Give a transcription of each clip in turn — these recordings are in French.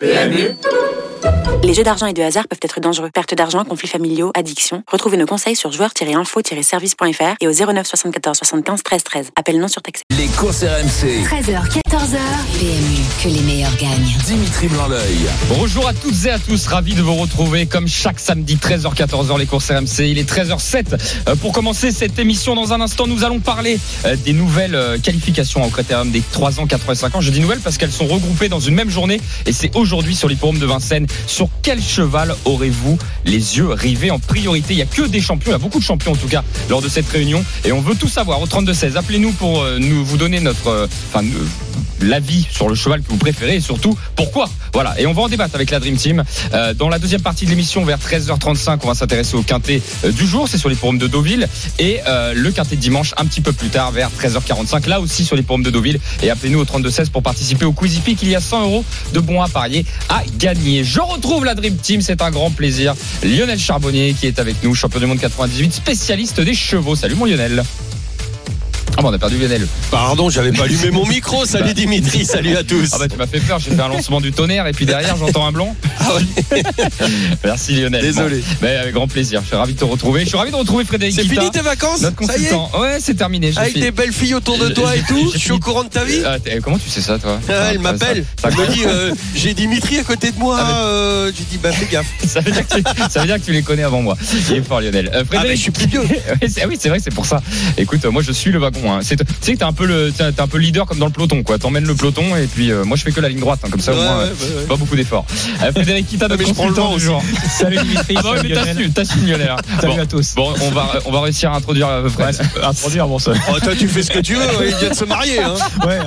PMU Les jeux d'argent et de hasard peuvent être dangereux. Perte d'argent, conflits familiaux, addiction. Retrouvez nos conseils sur joueurs-info-service.fr et au 09 74 75 13 13. Appel non surtaxé. Les courses RMC. 13h, 14h. PMU, que les meilleurs gagnent. Dimitri Blanc-L'œil. Bonjour à toutes et à tous, ravi de vous retrouver comme chaque samedi 13h-14h les courses RMC. Il est 13h07 Euh, pour commencer cette émission. Dans un instant, nous allons parler euh, des nouvelles euh, qualifications au critérium des 3 ans, 4 ans et 5 ans. Je dis nouvelles parce qu'elles sont regroupées dans une même journée et c'est aujourd'hui sur l'hippodrome de Vincennes. Sur quel cheval aurez-vous les yeux rivés en priorité? Il n'y a que des champions, il y a beaucoup de champions en tout cas lors de cette réunion et on veut tout savoir au 32-16. Appelez-nous pour euh, nous vous donner notre, euh, euh, l'avis sur le cheval que vous préférez et surtout pourquoi. Voilà, et on va en débattre avec la Dream Team. Dans la deuxième partie de l'émission, vers 13h35, on va s'intéresser au quintet du jour, c'est sur les forums de Deauville, et le quintet de dimanche un petit peu plus tard, vers 13h45, là aussi sur les forums de Deauville. Et appelez-nous au 3216 pour participer au Quizy Peak. Il y a 100 euros de bons à parier à gagner. Je retrouve la Dream Team, c'est un grand plaisir. Lionel Charbonnier qui est avec nous, champion du monde 98, spécialiste des chevaux. Salut mon Lionel. Ah bon, on a perdu Lionel. Pardon, j'avais pas allumé mon micro. Salut Dimitri, salut à tous. Ah bah tu m'as fait peur, j'ai fait un lancement du tonnerre et puis derrière j'entends un blanc. Merci Lionel. Désolé. Bon, mais avec grand plaisir, je suis ravi de te retrouver. Je suis ravi de retrouver Frédéric C'est fini tes vacances notre Ça y est consultant. Ouais, c'est terminé. Avec fait- des belles filles autour de toi et tout Je suis au courant de ta vie Ah, comment tu sais ça toi Ah, Elle Ah, m'appelle. Elle me dit euh, J'ai Dimitri à côté de moi. Ah, euh, J'ai dit Bah fais gaffe. Ça veut, dire que tu, ça veut dire que tu les connais avant moi. Il est fort Lionel. Euh, Ah, mais je suis plus vieux. Ouais, ah oui, c'est vrai, c'est pour ça. Écoute, moi je suis le wagon. C'est- Tu sais que t'es un peu le, t'es un peu leader comme dans le peloton, quoi. T'emmènes le peloton et puis euh, moi je fais que la ligne droite, hein, comme ça au moins. ouais, euh, ouais. Pas beaucoup d'efforts. Euh, Frédéric Kita, notre consultant du jour. Salut Dimitri, Ah salut mais t'as Lionel. su, t'as su Lionel. Salut Bon. à tous. Bon, on va, on va réussir à introduire Fred. Introduire, bon ça. Oh, toi, tu fais ce que tu veux. Il vient de se marier. Hein. Ouais.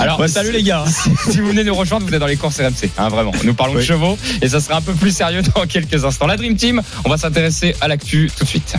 Alors, salut les gars. si vous venez nous rejoindre, vous êtes dans les courses RMC, hein, vraiment. Nous parlons de chevaux et ça sera un peu plus sérieux dans quelques instants. La Dream Team, on va s'intéresser à l'actu tout de suite.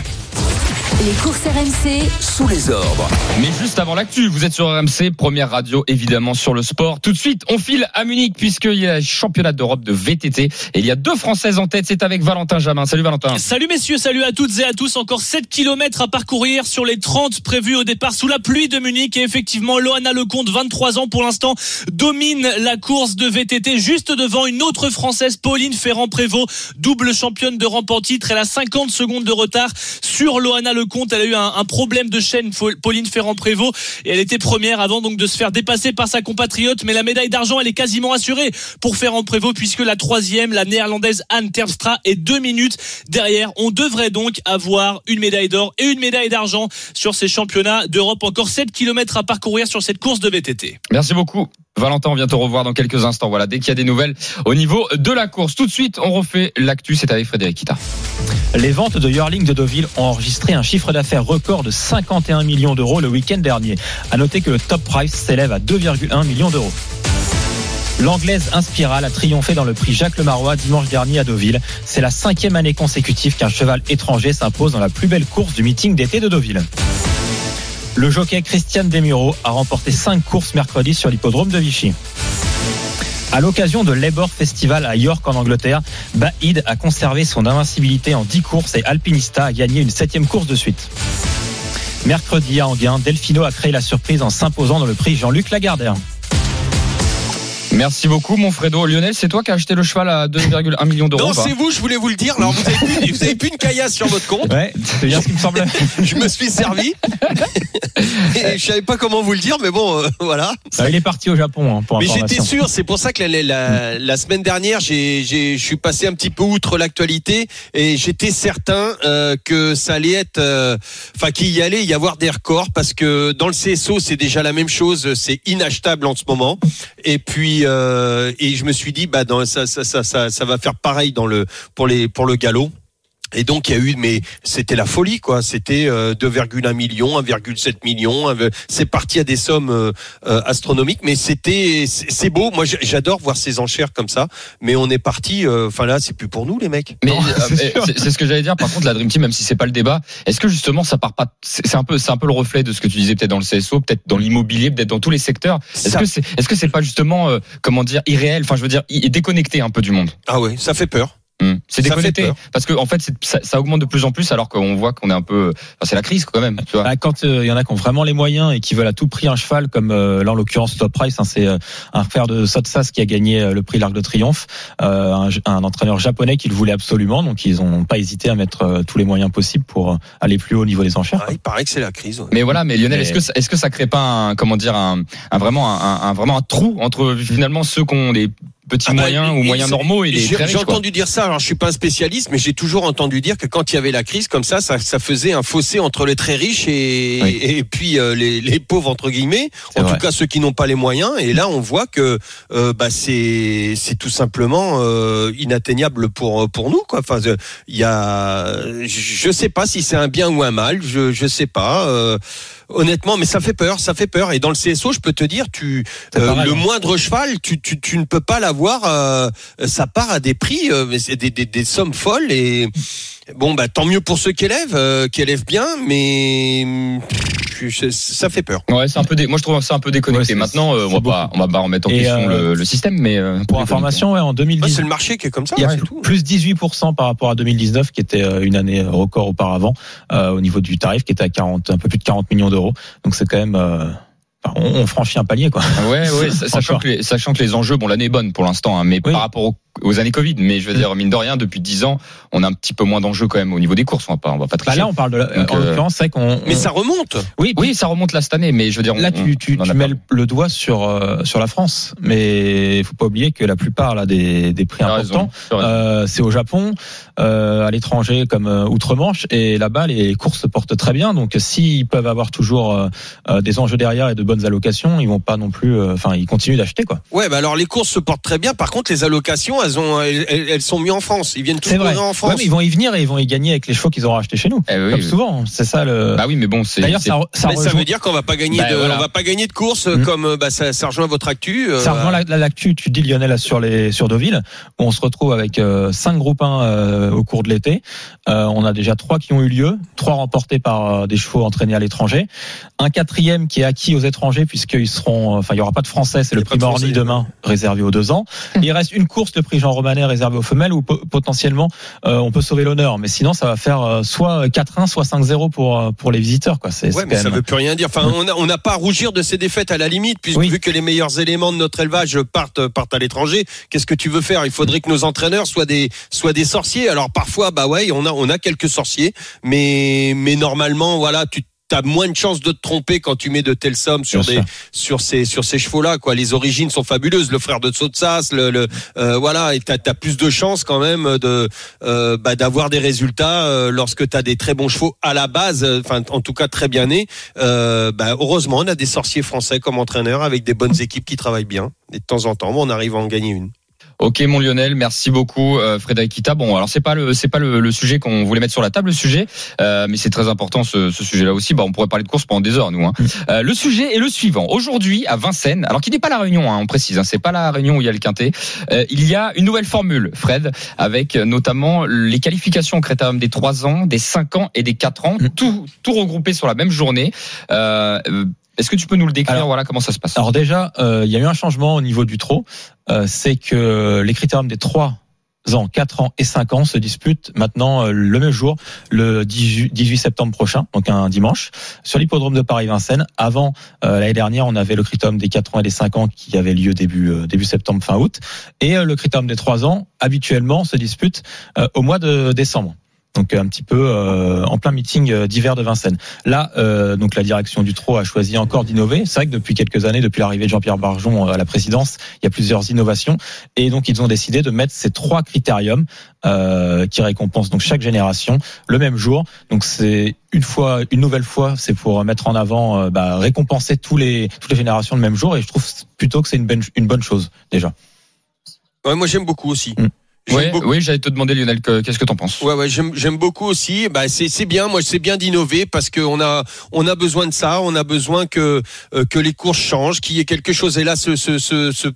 Les courses RMC, Sous les ordres. Mais juste avant l'actu, vous êtes sur RMC, première radio évidemment sur le sport. Tout de suite, on file à Munich puisqu'il y a le championnat d'Europe de VTT et il y a deux Françaises en tête. C'est avec Valentin Jamin. Salut Valentin. Salut messieurs, salut à toutes et à tous. Encore 7 km à parcourir sur les 30 prévus au départ sous la pluie de Munich. Et effectivement, Loana Lecomte, 23 ans pour l'instant, domine la course de VTT juste devant une autre Française, Pauline Ferrand-Prévot, double championne de rampe en titre. Elle a 50 secondes de retard sur Loana Lecomte. Elle a eu un, un problème de chaîne, Pauline Ferrand-Prévot. Et elle était première avant donc de se faire dépasser par sa compatriote. Mais la médaille d'argent, elle est quasiment assurée pour Ferrand-Prévot puisque la troisième, la néerlandaise Anne Terpstra, est deux minutes derrière. On devrait donc avoir une médaille d'or et une médaille d'argent sur ces championnats d'Europe. Encore 7 km à parcourir sur cette course de VTT. Merci beaucoup. Valentin, on vient te revoir dans quelques instants. Voilà, dès qu'il y a des nouvelles au niveau de la course. Tout de suite, on refait l'actu. C'est avec Frédéric Kita. Les ventes de Yearling de Deauville ont enregistré un chiffre d'affaires record de 51 millions d'euros le week-end dernier. À noter que le top price s'élève à 2,1 millions d'euros. L'anglaise Inspiral a triomphé dans le prix Jacques Lemarois dimanche dernier à Deauville. C'est la cinquième année consécutive qu'un cheval étranger s'impose dans la plus belle course du meeting d'été de Deauville. Le jockey Christian Demuro a remporté cinq courses mercredi sur l'hippodrome de Vichy. À l'occasion de l'Ebor Festival à York en Angleterre, Baïd a conservé son invincibilité en 10 courses et Alpinista a gagné une septième course de suite. Mercredi à Anguin, Delfino a créé la surprise en s'imposant dans le prix Jean-Luc Lagardère. Merci beaucoup, mon Fredo. Lionel, c'est toi qui as acheté le cheval à 2,1 millions d'euros Non, c'est vous, je voulais vous le dire. Alors, vous avez plus, vous avez plus une caillasse sur votre compte. Ouais, c'est bien ce qui me semblait. Je me suis servi. Et je savais pas comment vous le dire, mais bon, euh, voilà. Ah, il est parti au Japon hein, pour Mais j'étais sûr, c'est pour ça que la, la- la semaine dernière, je suis passé un petit peu outre l'actualité et j'étais certain euh, que ça allait être, euh, enfin qu'il y allait y avoir des records parce que dans le CSO c'est déjà la même chose, c'est inachetable en ce moment. Et puis euh, et je me suis dit bah dans, ça, ça ça ça ça va faire pareil dans le pour les pour le galop. Et donc il y a eu, mais c'était la folie quoi. C'était euh, 2,1 millions, 1,7 million. C'est parti à des sommes euh, euh, astronomiques, mais c'était c'est beau. Moi j'adore voir ces enchères comme ça. Mais on est parti. euh, Enfin là, c'est plus pour nous les mecs. Mais euh, c'est ce que j'allais dire. Par contre, la Dream Team, même si c'est pas le débat, est-ce que justement ça part pas C'est un peu, c'est un peu le reflet de ce que tu disais peut-être dans le CSO, peut-être dans l'immobilier, peut-être dans tous les secteurs. Est-ce que c'est, est-ce que c'est pas justement, euh, comment dire, irréel? Enfin, je veux dire, déconnecté un peu du monde. Ah ouais, ça fait peur. Hmm. C'est déconnecté parce que en fait ça, ça augmente de plus en plus alors qu'on voit qu'on est un peu enfin, c'est la crise quand même tu vois Bah, quand il y en a qui ont vraiment les moyens et qui veulent à tout prix un cheval, comme euh, là en l'occurrence Top Price, hein, c'est euh, un frère de Sotsas qui a gagné euh, le prix l'Arc de Triomphe, euh, un, un entraîneur japonais qui le voulait absolument, donc ils n'ont pas hésité à mettre euh, tous les moyens possibles pour euh, aller plus haut au niveau des enchères. Ah, il paraît que c'est la crise. ouais. mais voilà mais Lionel Mais- est-ce que ça- est-ce que ça crée pas un comment dire un, un vraiment un, un- vraiment un trou entre finalement ceux qui ont des petits Ah bah, moyens ou moyens normaux J'ai entendu dire ça. Alors, je suis pas un spécialiste, mais j'ai toujours entendu dire que quand il y avait la crise comme ça, ça, ça faisait un fossé entre les très riches et, Oui. et puis euh, les, les pauvres entre guillemets. En vrai. tout cas, ceux qui n'ont pas les moyens. Et là, on voit que euh, bah, c'est c'est tout simplement euh, inatteignable pour pour nous. Quoi. Enfin, il y a, je- je sais pas si c'est un bien ou un mal. Je je sais pas. Honnêtement, mais ça fait peur, ça fait peur. Et dans le CSO, je peux te dire, tu euh, le moindre cheval, tu, tu, tu ne peux pas l'avoir. euh, ça part à des prix, euh, mais c'est des, des, des sommes folles. Et bon, bah tant mieux pour ceux qui élèvent, euh, qui élèvent bien, mais ça fait peur. Ouais, c'est un peu dé... moi je trouve ça un peu déconnecté. Ouais, Maintenant euh, on va pas on va pas remettre en Et, question euh, le, le système mais euh, Pour information, ouais, en Ouais, 2010, c'est le marché qui est comme ça. il y a c'est plus, tout. plus 18% par rapport à 2019, qui était une année record auparavant, euh, au niveau du tarif, qui était à 40, un peu plus de 40 millions d'euros. Donc c'est quand même, euh, enfin, on, on franchit un palier, quoi. Ouais, ouais, sa- sachant que, les, sachant que les enjeux, bon, l'année est bonne pour l'instant, hein, mais Oui. par rapport aux, aux années Covid, mais je veux dire, mine de rien, depuis 10 ans, on a un petit peu moins d'enjeux quand même au niveau des courses, on va pas, on va pas Bah tricher. là, on parle de, la- Donc, en euh, l'occurrence, c'est vrai qu'on. Mais on- ça remonte. oui, oui, ça remonte là cette année, mais je veux dire, Là, on- tu, tu, tu a mets le, doigt sur euh, sur la France, mais il faut pas oublier que la plupart là des, des prix importants, euh, c'est au Japon, euh, à l'étranger comme euh, outre-Manche, et là-bas les courses se portent très bien. Donc s'ils peuvent avoir toujours euh, des enjeux derrière et de bonnes allocations, ils vont pas non plus, euh, enfin ils continuent d'acheter quoi. Ouais, bah alors les courses se portent très bien. Par contre, les allocations, elles ont, elles, sont mises en France. Ils viennent tous en Ouais, France. mais ils vont y venir et ils vont y gagner avec les chevaux qu'ils auront achetés chez nous. Eh oui, Comme oui. souvent, c'est ça le. Bah oui, mais bon, c'est. D'ailleurs, ça, ça, Mais ça rejoint- veut dire qu'on va pas gagner Bah, de, voilà. on va pas gagner de course Mhm. comme euh, bah, ça, ça rejoint votre actu. euh, Ça rejoint la, la- l'actu, tu dis Lionel sur les sur Deauville, où on se retrouve avec euh, cinq groupes 1 euh, au cours de l'été. Euh, on a déjà trois qui ont eu lieu, trois remportés par euh, des chevaux entraînés à l'étranger, un quatrième qui est acquis aux étrangers puisqu'ils seront, enfin il y aura pas de français, c'est le a prix de Morny demain réservé aux deux ans. Il reste une course, le prix Jean Romanet réservé aux femelles où po- potentiellement euh, on peut sauver l'honneur, mais sinon ça va faire euh, soit 4-1, soit 5-0 pour euh, pour les visiteurs quoi. C'est Ouais, c'est mais quand ça veut plus rien dire. Enfin, on n'a on n'a pas à rougir de ces défaites à la limite, puisque Oui. vu que les meilleurs éléments de notre élevage partent partent à l'étranger, qu'est-ce que tu veux faire? Il faudrait que nos entraîneurs soient des soient des sorciers. Alors parfois, bah ouais, on a on a quelques sorciers, mais mais normalement, voilà, tu T'as moins de chances de te tromper quand tu mets de telles sommes sur Bien des sûr. sur ces sur ces chevaux là quoi. Les origines sont fabuleuses. Le frère de Tsotsas, le, le euh, voilà, et t'as as plus de chances quand même de euh, bah, d'avoir des résultats euh, lorsque t'as des très bons chevaux à la base. euh, Enfin, en tout cas très bien nés. Euh, bah, heureusement, on a des sorciers français comme entraîneurs avec des bonnes équipes qui travaillent bien. Et de temps en temps, on arrive à en gagner une. Ok, mon Lionel, merci beaucoup, euh, Frédéric Kita. Bon, alors c'est pas le c'est pas le, le sujet qu'on voulait mettre sur la table, le sujet, euh, mais c'est très important ce, ce sujet-là aussi. Bah, on pourrait parler de course pendant des heures, nous. Hein. Euh, le sujet est le suivant. Aujourd'hui, à Vincennes, alors qui n'est pas la Réunion, hein, on précise, hein, c'est pas la Réunion où il y a le quintet. euh, il y a une nouvelle formule, Fred, avec notamment les qualifications au critérium des 3 ans, des 5 ans et des 4 ans, Mm. tout tout regroupé sur la même journée. Est-ce que tu peux nous le décrire Alors- Voilà comment ça se passe? Alors déjà, euh, il y a eu un changement au niveau du trot. Euh, c'est que les critériums des 3 ans, 4 ans et 5 ans se disputent maintenant euh, le même jour, le 18 18 septembre prochain, donc un dimanche, sur l'hippodrome de Paris-Vincennes. Avant, euh, l'année dernière, on avait le critérium des 4 ans et des 5 ans qui avait lieu début, euh, début septembre, fin août. Et euh, le critérium des 3 ans, habituellement, se dispute euh, au mois de décembre. Donc un petit peu euh, en plein meeting euh, d'hiver de Vincennes. Là, euh, donc la direction du trot a choisi encore d'innover. C'est vrai que depuis quelques années, depuis l'arrivée de Jean-Pierre Barjon euh, à la présidence, il y a plusieurs innovations. Et donc ils ont décidé de mettre ces trois critériums euh, qui récompensent donc chaque génération le même jour. Donc c'est une fois, une nouvelle fois, c'est pour mettre en avant, euh, bah, récompenser tous les toutes les générations le même jour. Et je trouve plutôt que c'est une bonne une bonne chose déjà. Ouais, moi j'aime beaucoup aussi. Mm. Beaucoup. oui, j'allais te demander, Lionel, que- qu'est-ce que t'en penses? Ouais, ouais, j'aime, beaucoup aussi. Bah, c'est, c'est bien. Moi, c'est bien d'innover parce qu'on a, on a besoin de ça. On a besoin que, euh, que les courses changent, qu'il y ait quelque chose. Et là, ce, ce, ce, ce-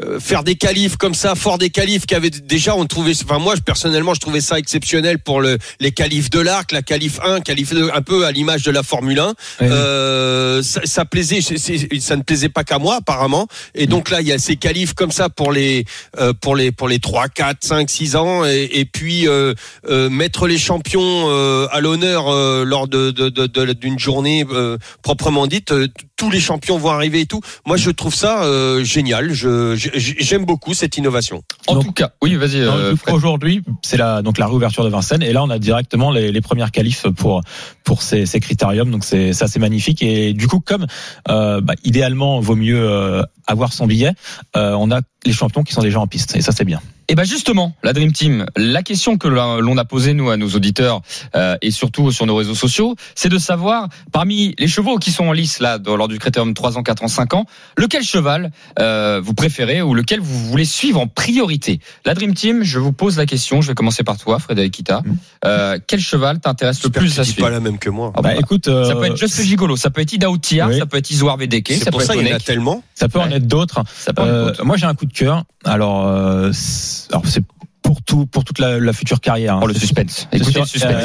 euh, faire des qualifs comme ça, fort des qualifs qui avaient déjà, on trouvait, enfin, moi, personnellement, je trouvais ça exceptionnel pour le, les qualifs de l'arc, la qualif 1, qualif 2, un peu à l'image de la Formule 1. Euh, ça, ça plaisait, ça ne plaisait pas qu'à moi apparemment. Et donc là, il y a ces qualifs comme ça pour les, euh, pour les, pour les les 3, 4, 5, 6 ans et, et puis euh, euh, mettre les champions euh, à l'honneur euh, lors de de- de- de- d'une journée euh, proprement dite. Tous les champions vont arriver et tout. Moi, je trouve ça euh, génial. Je j'aime beaucoup cette innovation. En Donc- tout cas, oui, vas-y. Non, euh. Aujourd'hui, c'est la donc la réouverture de Vincennes et là on a directement les, les premières qualifs pour pour ces, ces critériums. Donc c'est ça c'est magnifique et du coup comme euh, bah, idéalement vaut mieux euh, avoir son billet, euh, on a les champions qui sont déjà en piste et ça c'est bien. Et ben justement, la Dream Team, la question que l'on a posée nous à nos auditeurs euh, et surtout sur nos réseaux sociaux, c'est de savoir parmi les chevaux qui sont en lice là dans- lors du critérium 3 ans, 4 ans, 5 ans, lequel cheval euh, vous préférez ou lequel vous voulez suivre en priorité? La Dream Team, je vous pose la question, je vais commencer par toi, Frédéric Kita. Mm. Euh, quel cheval t'intéresse le plus à suivre? pas la même que moi. Ah Bah, bah, écoute, euh, Ça peut être Just Gigolo, ça peut être Ida Outia, Oui. ça peut être Isoar Vedeke, C'est ça pour peut ça être il y en a tellement. ça peut en Ouais. être d'autres. ça peut en être Euh, d'autres. moi j'ai un coup de cœur. Alors, euh, c'est- alors c'est pour tout pour toute la, la future carrière. hein. Oh, le suspense. Écoutez le euh,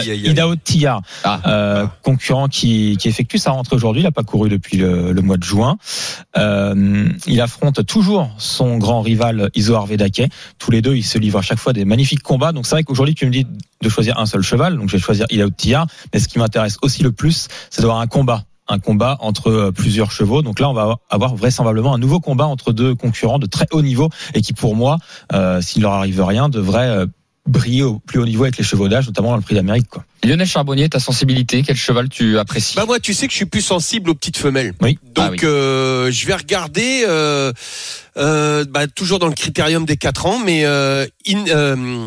Ah. euh, concurrent qui, qui effectue sa rentrée aujourd'hui. Il n'a pas couru depuis le, le mois de juin. Euh, il affronte toujours son grand rival Isoar Vedake. Tous les deux, ils se livrent à chaque fois des magnifiques combats. Donc c'est vrai qu'aujourd'hui, tu me dis de choisir un seul cheval. Donc je vais choisir Idao Tia. Mais ce qui m'intéresse aussi le plus, c'est d'avoir un combat un combat entre euh, plusieurs chevaux. Donc là, on va avoir vraisemblablement un nouveau combat entre deux concurrents de très haut niveau et qui, pour moi, euh, s'il leur arrive rien, devrait euh, briller au plus haut niveau avec les chevaux d'âge, notamment dans le Prix d'Amérique. Quoi. Lionel Charbonnier, ta sensibilité, quel cheval tu apprécies? Bah moi, tu sais que je suis plus sensible aux petites femelles. Oui. Donc Ah oui. euh, je vais regarder euh, euh, bah, toujours dans le critérium des 4 ans, mais euh, in, euh,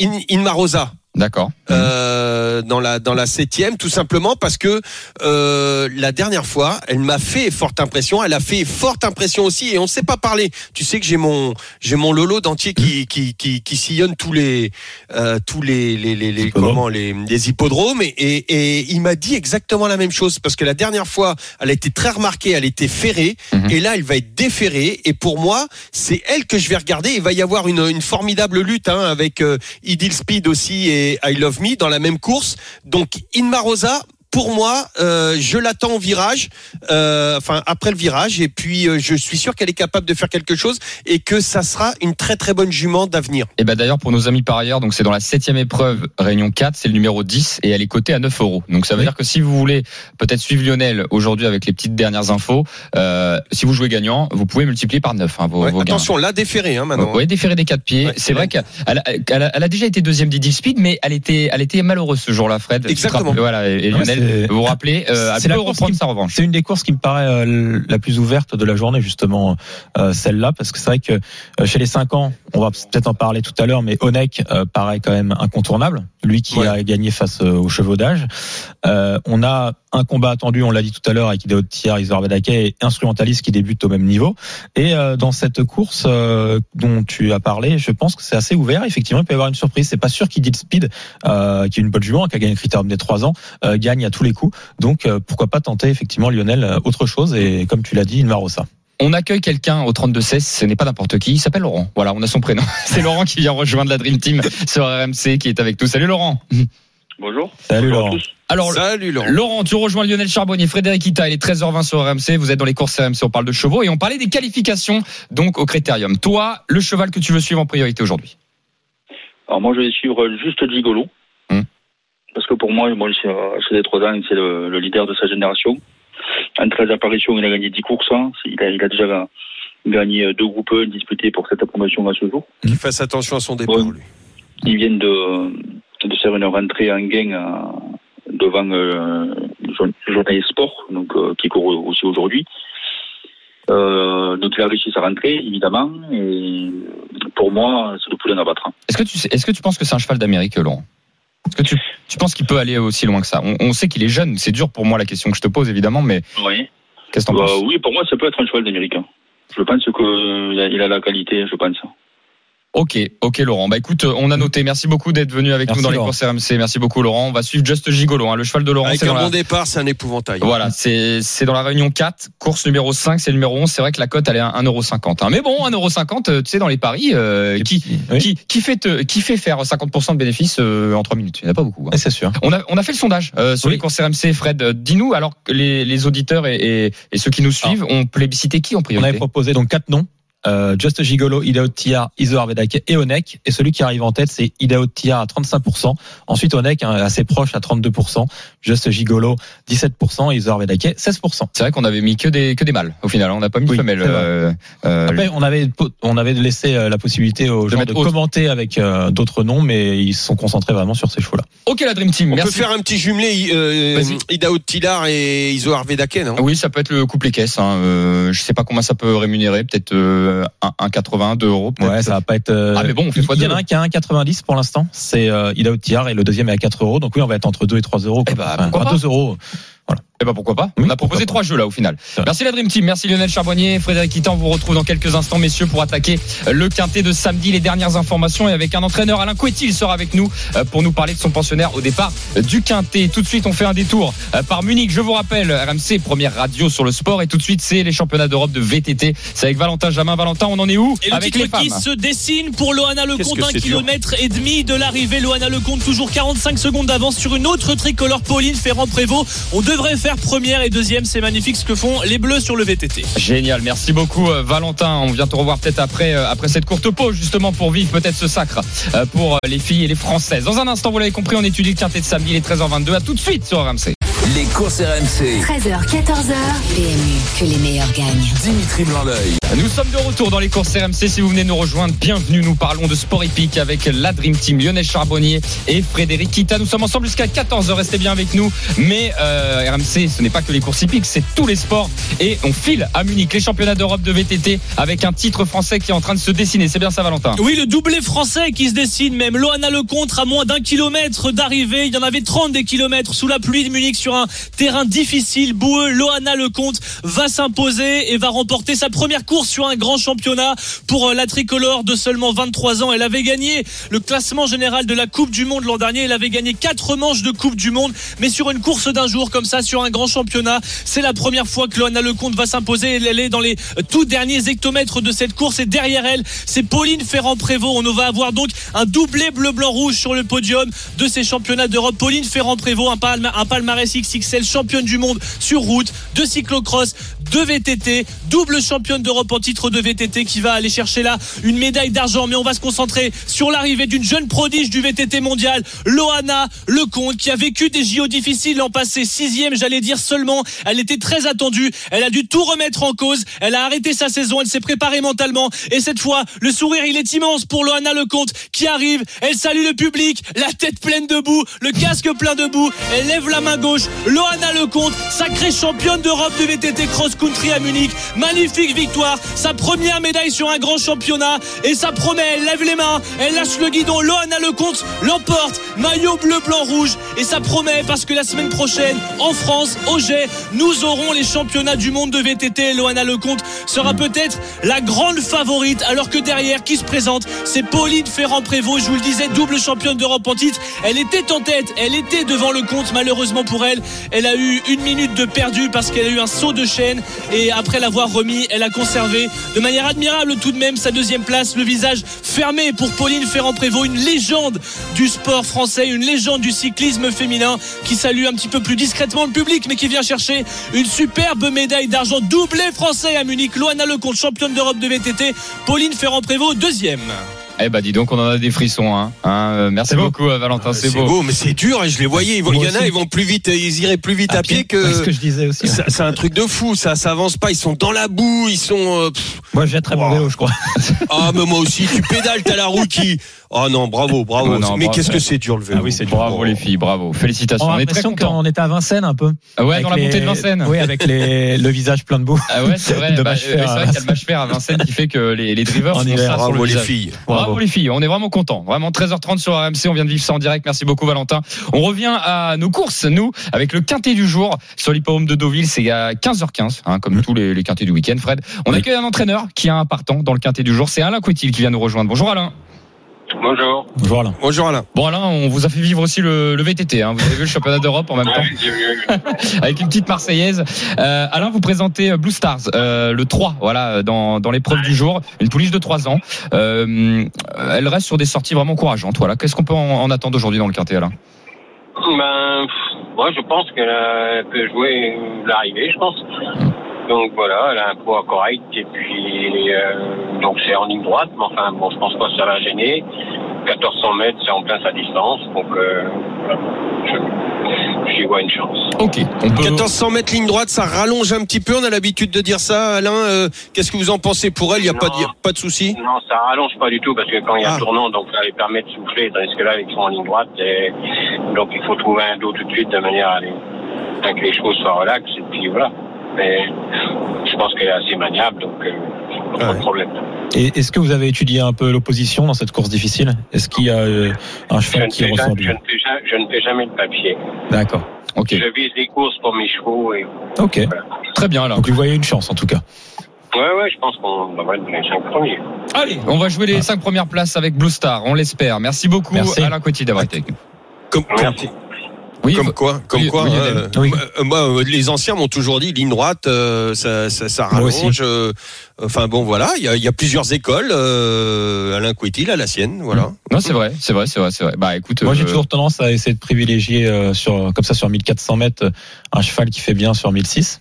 in, Inma Rosa. D'accord. euh, dans la dans la septième, tout simplement parce que euh, la dernière fois, elle m'a fait forte impression. Elle a fait forte impression aussi, et on ne sait pas parler. Tu sais que j'ai mon j'ai mon Lolo dentier qui qui qui, qui sillonne tous les euh, tous les les les, les Hippodromes. comment les, les hippodromes, et, et et il m'a dit exactement la même chose parce que la dernière fois, elle a été très remarquée, elle était ferrée, Mhm. et là, elle va être déférée. Et pour moi, c'est elle que je vais regarder. Il va y avoir une une formidable lutte hein, avec euh, Idil Speed aussi et I Love Me dans la même course. Donc Inma Rosa, pour moi, euh, je l'attends au virage, euh, enfin après le virage, et puis euh, je suis sûr qu'elle est capable de faire quelque chose et que ça sera une très très bonne jument d'avenir. Et ben d'ailleurs pour nos amis par ailleurs, donc c'est dans la septième épreuve, Réunion 4, c'est le numéro 10 et elle est cotée à 9 euros. Donc ça veut Oui. dire que si vous voulez peut-être suivre Lionel aujourd'hui avec les petites dernières infos, euh, si vous jouez gagnant, vous pouvez multiplier par 9 hein, vos, Ouais, vos gains. attention, là déféré hein, maintenant. Oui, déféré des quatre pieds. Ouais, c'est vrai qu'elle a, elle a, elle a déjà été deuxième d'Idil Speed, mais elle était, elle était malheureuse ce jour-là, Fred. Exactement. rappelles- Voilà, et, c'est- vous vous rappelez, euh, c'est la course reprendre qui- sa revanche. C'est une des courses qui me paraît euh, la plus ouverte de la journée, justement, euh, celle-là, parce que c'est vrai que chez les 5 ans, on va peut-être en parler tout à l'heure, mais Onek paraît quand même incontournable, lui qui Ouais. a gagné face aux. Euh, on a un combat attendu, on l'a dit tout à l'heure, avec Ideo Tier, Isor Vedake et Instrumentalist qui débute au même niveau. Et euh, dans cette course euh, dont tu as parlé, je pense que c'est assez ouvert. Effectivement, il peut y avoir une surprise. C'est pas sûr qu'Idil Speed, euh, qui est une bonne jument, qui a gagné le critérium des 3 ans, euh, gagne à tous les coups. Donc euh, pourquoi pas tenter effectivement Lionel autre chose et comme tu l'as dit, une Marossa. On accueille quelqu'un au 32-16, ce n'est pas n'importe qui, il s'appelle Laurent. Voilà, on a son prénom. C'est Laurent qui vient rejoindre la Dream Team sur RMC qui est avec nous. Salut Laurent. Bonjour. Salut Bonjour Laurent. tous. Alors, Salut Laurent. Laurent, tu rejoins Lionel Charbonnier, Frédéric Ita, il est 13h20 sur RMC, vous êtes dans les courses RMC, on parle de chevaux et on parlait des qualifications donc au critérium. Toi, le cheval que tu veux suivre en priorité aujourd'hui? Alors moi je vais suivre juste Gigolo. Hmm. Parce que pour moi, bon, c'est c'est des trois ans, c'est le, le leader de sa génération. En 13 apparitions, il a gagné 10 courses. hein. Il, a, il a déjà gagné deux groupes 1 disputés pour cette promotion à ce jour. Qu'il fasse attention à son départ, Ouais. lui. Ils viennent de, de faire une rentrée en gain euh, devant euh, le jour- le journaliste sport, donc euh, qui court aussi aujourd'hui. Euh, donc il a réussi sa rentrée, évidemment, et pour moi, c'est le poulain à battre. Est-ce que tu est-ce que tu penses que c'est un cheval d'Amérique, Laurent? Est-ce que tu, tu penses qu'il peut aller aussi loin que ça? On, on sait qu'il est jeune, c'est dur pour moi la question que je te pose évidemment, mais Oui. qu'est-ce que t'en Bah, penses? oui, pour moi, ça peut être un cheval d'américain. Je pense qu'il a, il a la qualité, je pense. Ok, ok Laurent. Bah écoute, on a noté. Merci beaucoup d'être venu avec Merci, nous dans les courses RMC. Merci beaucoup Laurent. On va suivre Just Gigolo, hein. le cheval de Laurent. Avec c'est un la- bon départ, c'est un épouvantail. Voilà, c'est c'est dans la réunion 4, course numéro 5, c'est le numéro 11. C'est vrai que la cote elle est à 1,50€. Hein. Mais bon, 1,50€, euh, tu sais, dans les paris, euh, qui, Oui. qui, qui, fait te- qui fait faire 50% de bénéfices euh, en 3 minutes? Il n'y en a pas beaucoup. hein. Ouais, c'est sûr. On a, on a fait le sondage euh, sur Oui. les courses RMC. Fred, euh, dis-nous, alors que les, les auditeurs et, et, et ceux qui nous suivent ont plébiscité qui en On priorité? avait proposé donc quatre noms. Euh, Just Gigolo, Idaho Tia, Iso Arvedake et Onek. Et celui qui arrive en tête, c'est Idaho Tia à 35%. Ensuite, Onek, hein, assez proche à 32%. Just Gigolo, 17%. Iso Arvedake, 16%. C'est vrai qu'on avait mis que des que des mâles au final. On n'a pas mis de Oui, femelles. euh, euh, Après, on avait, on avait laissé euh, la possibilité aux gens de commenter avec euh, d'autres noms, mais ils se sont concentrés vraiment sur ces chevaux-là. Ok la Dream Team. On Merci. peut faire un petit jumelé euh. Idaho Tilar et Iso Arvedake, non? Oui, ça peut être le couplet caisse. Hein. Euh, je sais pas combien ça peut rémunérer. Peut-être euh, un- 1,80, 2 euros. Ouais, ça va pas être. euh, Ah, mais bon, on fait il y en a un qui a 1,90 pour l'instant. C'est euh, Idaho Tiar et le deuxième est à 4 euros. Donc oui, on va être entre 2 et 3 euros. Eh bah, Enfin, pourquoi pas 2 euros. Eh ben pourquoi pas Oui, On a proposé trois jeux là au final. Merci la Dream Team, merci Lionel Charbonnier, Frédéric Itan. On vous retrouve dans quelques instants, messieurs, pour attaquer le quintet de samedi. Les dernières informations et avec un entraîneur Alain Couetti, il sera avec nous euh, pour nous parler de son pensionnaire au départ euh, du quintet. Tout de suite, on fait un détour euh, par Munich. Je vous rappelle, RMC première radio sur le sport et tout de suite, c'est les championnats d'Europe de VTT. C'est avec Valentin Jamin. Valentin, on en est où? Et le Avec les qui femmes. se dessine pour Loana Lecomte, que un c'est dur. kilomètre et demi de l'arrivée. Loana Lecomte, toujours 45 secondes d'avance sur une autre tricolore, Pauline Ferrand-Prévot. On devrait faire première et deuxième. C'est magnifique ce que font les Bleus sur le VTT. Génial, merci beaucoup euh, Valentin. On vient te revoir peut-être après euh, après cette courte pause justement pour vivre peut-être ce sacre euh, pour les filles et les françaises. Dans un instant, vous l'avez compris, on étudie le quintet de samedi, il est 13h22. À tout de suite sur RMC. Les courses RMC. 13h, 14h. PMU, que les meilleurs gagnent. Dimitri Blanc-L'œil. Nous sommes de retour dans les courses RMC. Si vous venez nous rejoindre, bienvenue. Nous parlons de sport épique avec la Dream Team Lionel Charbonnier et Frédéric Kita. Nous sommes ensemble jusqu'à 14h. Restez bien avec nous. Mais euh, RMC, ce n'est pas que les courses hippiques, c'est tous les sports. Et on file à Munich les championnats d'Europe de VTT avec un titre français qui est en train de se dessiner. C'est bien ça, Valentin? Oui, le doublé français qui se dessine même. Loana Lecontre à moins d'un kilomètre d'arrivée. Il y en avait 30 des kilomètres sous la pluie de Munich sur un terrain difficile, boueux. Loana Lecomte va s'imposer et va remporter sa première course sur un grand championnat pour euh, la tricolore de seulement 23 ans. Elle avait gagné le classement général de la Coupe du Monde l'an dernier. Elle avait gagné quatre manches de Coupe du Monde, mais sur une course d'un jour comme ça, sur un grand championnat, c'est la première fois que Loana Lecomte va s'imposer. Elle est dans les euh, tout derniers hectomètres de cette course et derrière elle, c'est Pauline Ferrand-Prévot. On va avoir donc un doublé bleu-blanc-rouge sur le podium de ces championnats d'Europe. Pauline Ferrand-Prévot, un, palma- un palmarès Championne du monde sur route, de cyclocross, de VTT, double championne d'Europe en titre de VTT qui va aller chercher là une médaille d'argent. Mais on va se concentrer sur l'arrivée d'une jeune prodige du VTT mondial, Loana Lecomte, qui a vécu des JO difficiles l'an passé, sixième, j'allais dire seulement. Elle était très attendue. Elle a dû tout remettre en cause. Elle a arrêté sa saison. Elle s'est préparée mentalement. Et cette fois, le sourire, il est immense pour Loana Lecomte qui arrive. Elle salue le public, la tête pleine de boue, le casque plein de boue. Elle lève la main gauche. Loana Lecomte, sacrée championne d'Europe de VTT cross-country à Munich. Magnifique victoire. Sa première médaille sur un grand championnat. Et ça promet. Elle lève les mains. Elle lâche le guidon. Loana Lecomte l'emporte. Maillot bleu, blanc, rouge. Et ça promet parce que la semaine prochaine, en France, au Jet, nous aurons les championnats du monde de VTT. Loana Lecomte sera peut-être la grande favorite. Alors que derrière, qui se présente, c'est Pauline Ferrand-Prévot. Je vous le disais, double championne d'Europe en titre. Elle était en tête. Elle était devant le compte. Malheureusement pour elle, elle a eu une minute de perdu parce qu'elle a eu un saut de chaîne. Et après l'avoir remis, elle a conservé de manière admirable tout de même sa deuxième place. Le visage fermé pour Pauline Ferrand-Prévot, une légende du sport français, une légende du cyclisme féminin qui salue un petit peu plus discrètement le public, mais qui vient chercher une superbe médaille d'argent doublé français à Munich. Loana Lecomte, championne d'Europe de VTT. Pauline Ferrand-Prévot, deuxième. Eh bah dis donc, on en a des frissons. Hein. Hein, euh, merci C'est beau. beaucoup, euh, Valentin. c'est C'est beau. beau, mais c'est dur et je les voyais. Ils vont- Il y en a, ils vont plus vite, ils iraient plus vite à, pied, Ouais, ce que. que je disais aussi. Ça- C'est un truc de fou, ça, ça avance pas. Ils sont dans la boue, ils sont. euh. Moi, j'ai très bon vélo, je crois. Ah, mais moi aussi, tu pédales, t'as la roue qui. Oh non, bravo, bravo. Oh non, mais bravo. qu'est-ce que c'est dur le vélo. Ah oui, c'est dur. Bravo les filles, bravo. Félicitations. On On, a l'impression qu'on était à Vincennes un peu. Ah ouais, Avec dans la les- montée de Vincennes. Oui, avec les, le visage plein de boue. Ah ouais, c'est vrai. Bah, euh, c'est vrai qu'il y a le mâche fer à Vincennes qui fait que les, les drivers hiver. ça sur le Bravo les visage. filles. Bravo. les filles, on est vraiment contents. Vraiment 13h30 sur RMC, on vient de vivre ça en direct. Merci beaucoup Valentin. On revient à nos courses, nous, avec le quintet du jour sur l'hippodrome de Deauville. C'est à 15h15, hein, comme tous les, les quintets du week-end, Fred. On Oui. accueille un entraîneur qui a un partant dans le quintet du jour. C'est Alain Coutil qui vient nous rejoindre. Bonjour Alain. Bonjour. Bonjour Alain. Bonjour Alain. Bon Alain, on vous a fait vivre aussi le, le VTT. Hein. Vous avez vu le championnat d'Europe en même temps. Ouais, j'ai vu. avec une petite Marseillaise. Euh, Alain, vous présentez euh, Blue Stars, euh, le 3, voilà, dans, dans l'épreuve du jour, une pouliche de 3 ans. Euh, elle reste sur des sorties vraiment encourageantes. Voilà. Qu'est-ce qu'on peut en, en attendre aujourd'hui dans le quintet, Alain? Ben, pff, moi, je pense qu'elle peut jouer l'arrivée, je pense. Donc voilà, elle a un poids correct et puis euh, donc c'est en ligne droite, mais enfin bon, je pense pas que ça va gêner. 1400 mètres, c'est en plein sa distance, donc euh, voilà. je, j'y vois une chance. Ok. On peut... 1400 mètres ligne droite, ça rallonge un petit peu. On a l'habitude de dire ça, Alain. euh, Qu'est-ce que vous en pensez pour elle? Il n'y a pas de, pas de souci? Non, ça rallonge pas du tout parce que quand il y a Ah. un tournant, donc ça les permet de souffler, tandis que là, ils sont en ligne droite, et donc il faut trouver un dos tout de suite de manière à, les- à que les chevaux soient relax, et puis voilà. Mais je pense qu'elle est assez maniable, donc euh, pas Ouais. de problème. Et est-ce que vous avez étudié un peu l'opposition dans cette course difficile? Est-ce qu'il y a euh, un cheval qui jamais, je, bien ne fais jamais, je ne fais jamais de papier. D'accord. Ok. Je vise des courses pour mes chevaux et Ok. Très bien là. Donc vous voyez une chance en tout cas. ouais, ouais, je pense qu'on va être les cinq premiers. Allez, on va jouer les cinq premières places avec Blue Star. On l'espère. Merci beaucoup, Merci. Alain Coty, d'avoir été avec nous. Comme, Merci. Oui, comme quoi, comme oui, quoi. oui. Oui. euh, moi, euh, les anciens m'ont toujours dit ligne droite, euh, ça, ça, ça rallonge. euh, enfin bon, voilà, il y a, il y a plusieurs écoles. Euh, Alain Couetil, il a la sienne, voilà. Non, c'est vrai, c'est vrai, c'est vrai, c'est vrai. Bah écoute, Moi j'ai euh, toujours tendance à essayer de privilégier euh, sur comme ça sur 1400 mètres un cheval qui fait bien sur 1006.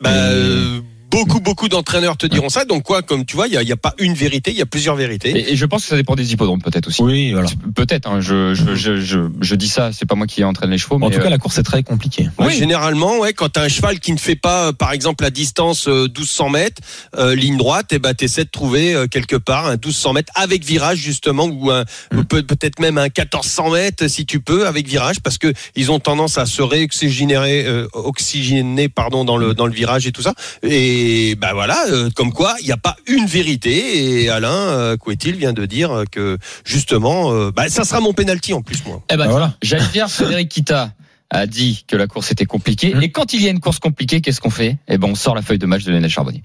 Bah, Et- euh, beaucoup, beaucoup d'entraîneurs te diront ça. Donc quoi, comme tu vois, il y a, pas une vérité, il y a plusieurs vérités. et, et je pense que ça dépend des hippodromes peut-être aussi. Oui, voilà. Peut-être. Hein, je, je, je, je, je dis ça. C'est pas moi qui entraîne les chevaux, En mais tout cas euh, la course est très compliquée. Ouais. Généralement, ouais, quand t'as un cheval qui ne fait pas, euh, par exemple, la distance euh, 1200 mètres, euh, ligne droite, et ben t'essaies de trouver euh, quelque part un 1200 mètres avec virage justement, ou un Mm. ou peut-être même un 1400 mètres si tu peux avec virage, parce que ils ont tendance à se réoxygéner, euh, oxygéner, pardon, dans le dans le virage et tout ça. Et ben voilà, euh, comme quoi, il n'y a pas une vérité. Et Alain euh, Couetil vient de dire que justement, euh, bah, ça sera mon penalty en plus moi. eh ben, Bah, voilà. J'allais dire, Frédéric Kita a dit que la course était compliquée. Mmh. Et quand il y a une course compliquée, qu'est-ce qu'on fait? Eh ben, on sort la feuille de match de Lionel Charbonnier.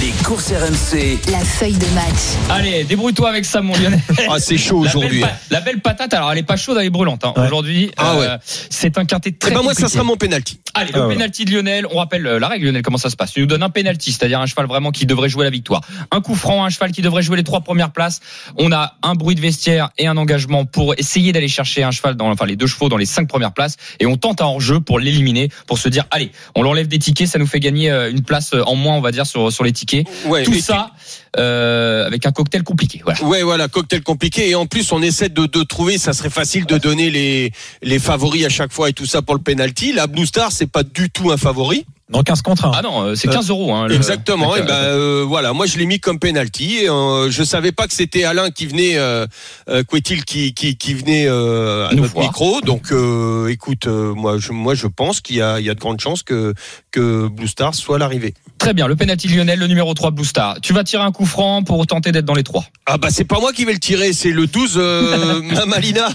Les courses RMC. La feuille de match. Allez, débrouille-toi avec ça, mon Lionel. Ah, c'est chaud aujourd'hui. pa- la belle patate, alors elle est pas chaude, elle est brûlante. hein. Ouais. Aujourd'hui, Ah euh, c'est un quintet très Eh ben moi, ça sera mon penalty. Allez, Ah, le voilà. penalty de Lionel, on rappelle euh, la règle Lionel, comment ça se passe? Tu nous donnes un penalty, c'est-à-dire un cheval vraiment qui devrait jouer la victoire. Un coup franc, un cheval qui devrait jouer les trois premières places. On a un bruit de vestiaire et un engagement pour essayer d'aller chercher un cheval dans, enfin les deux chevaux dans les cinq premières places et on tente un hors-jeu pour l'éliminer, pour se dire allez, on l'enlève des tickets, ça nous fait gagner euh, une place en moins, on va dire sur sur les tickets. Ouais, Tout ça euh, avec un cocktail compliqué. Voilà. Ouais, voilà, cocktail compliqué. Et en plus, on essaie de, de trouver, ça serait facile de donner les, les favoris à chaque fois et tout ça pour le penalty. La Blue Star, c'est pas du tout un favori. Dans 15 contre 1. Ah non, euh, c'est 15 euros. Hein, le- Exactement. le- Et ben euh, voilà, moi je l'ai mis comme penalty. Et, euh, je savais pas que c'était Alain qui venait, euh, euh, Quetil qui, qui, qui venait euh, à Nous notre voir. micro. Donc, euh, écoute, euh, moi, je, moi je pense qu'il y a, il y a de grandes chances que que Blue Star soit l'arrivée. Très bien, le penalty Lionel, le numéro 3 Blue Star. Tu vas tirer un coup franc pour tenter d'être dans les trois. Ah bah c'est pas moi qui vais le tirer, c'est le 12 euh, Mamalina.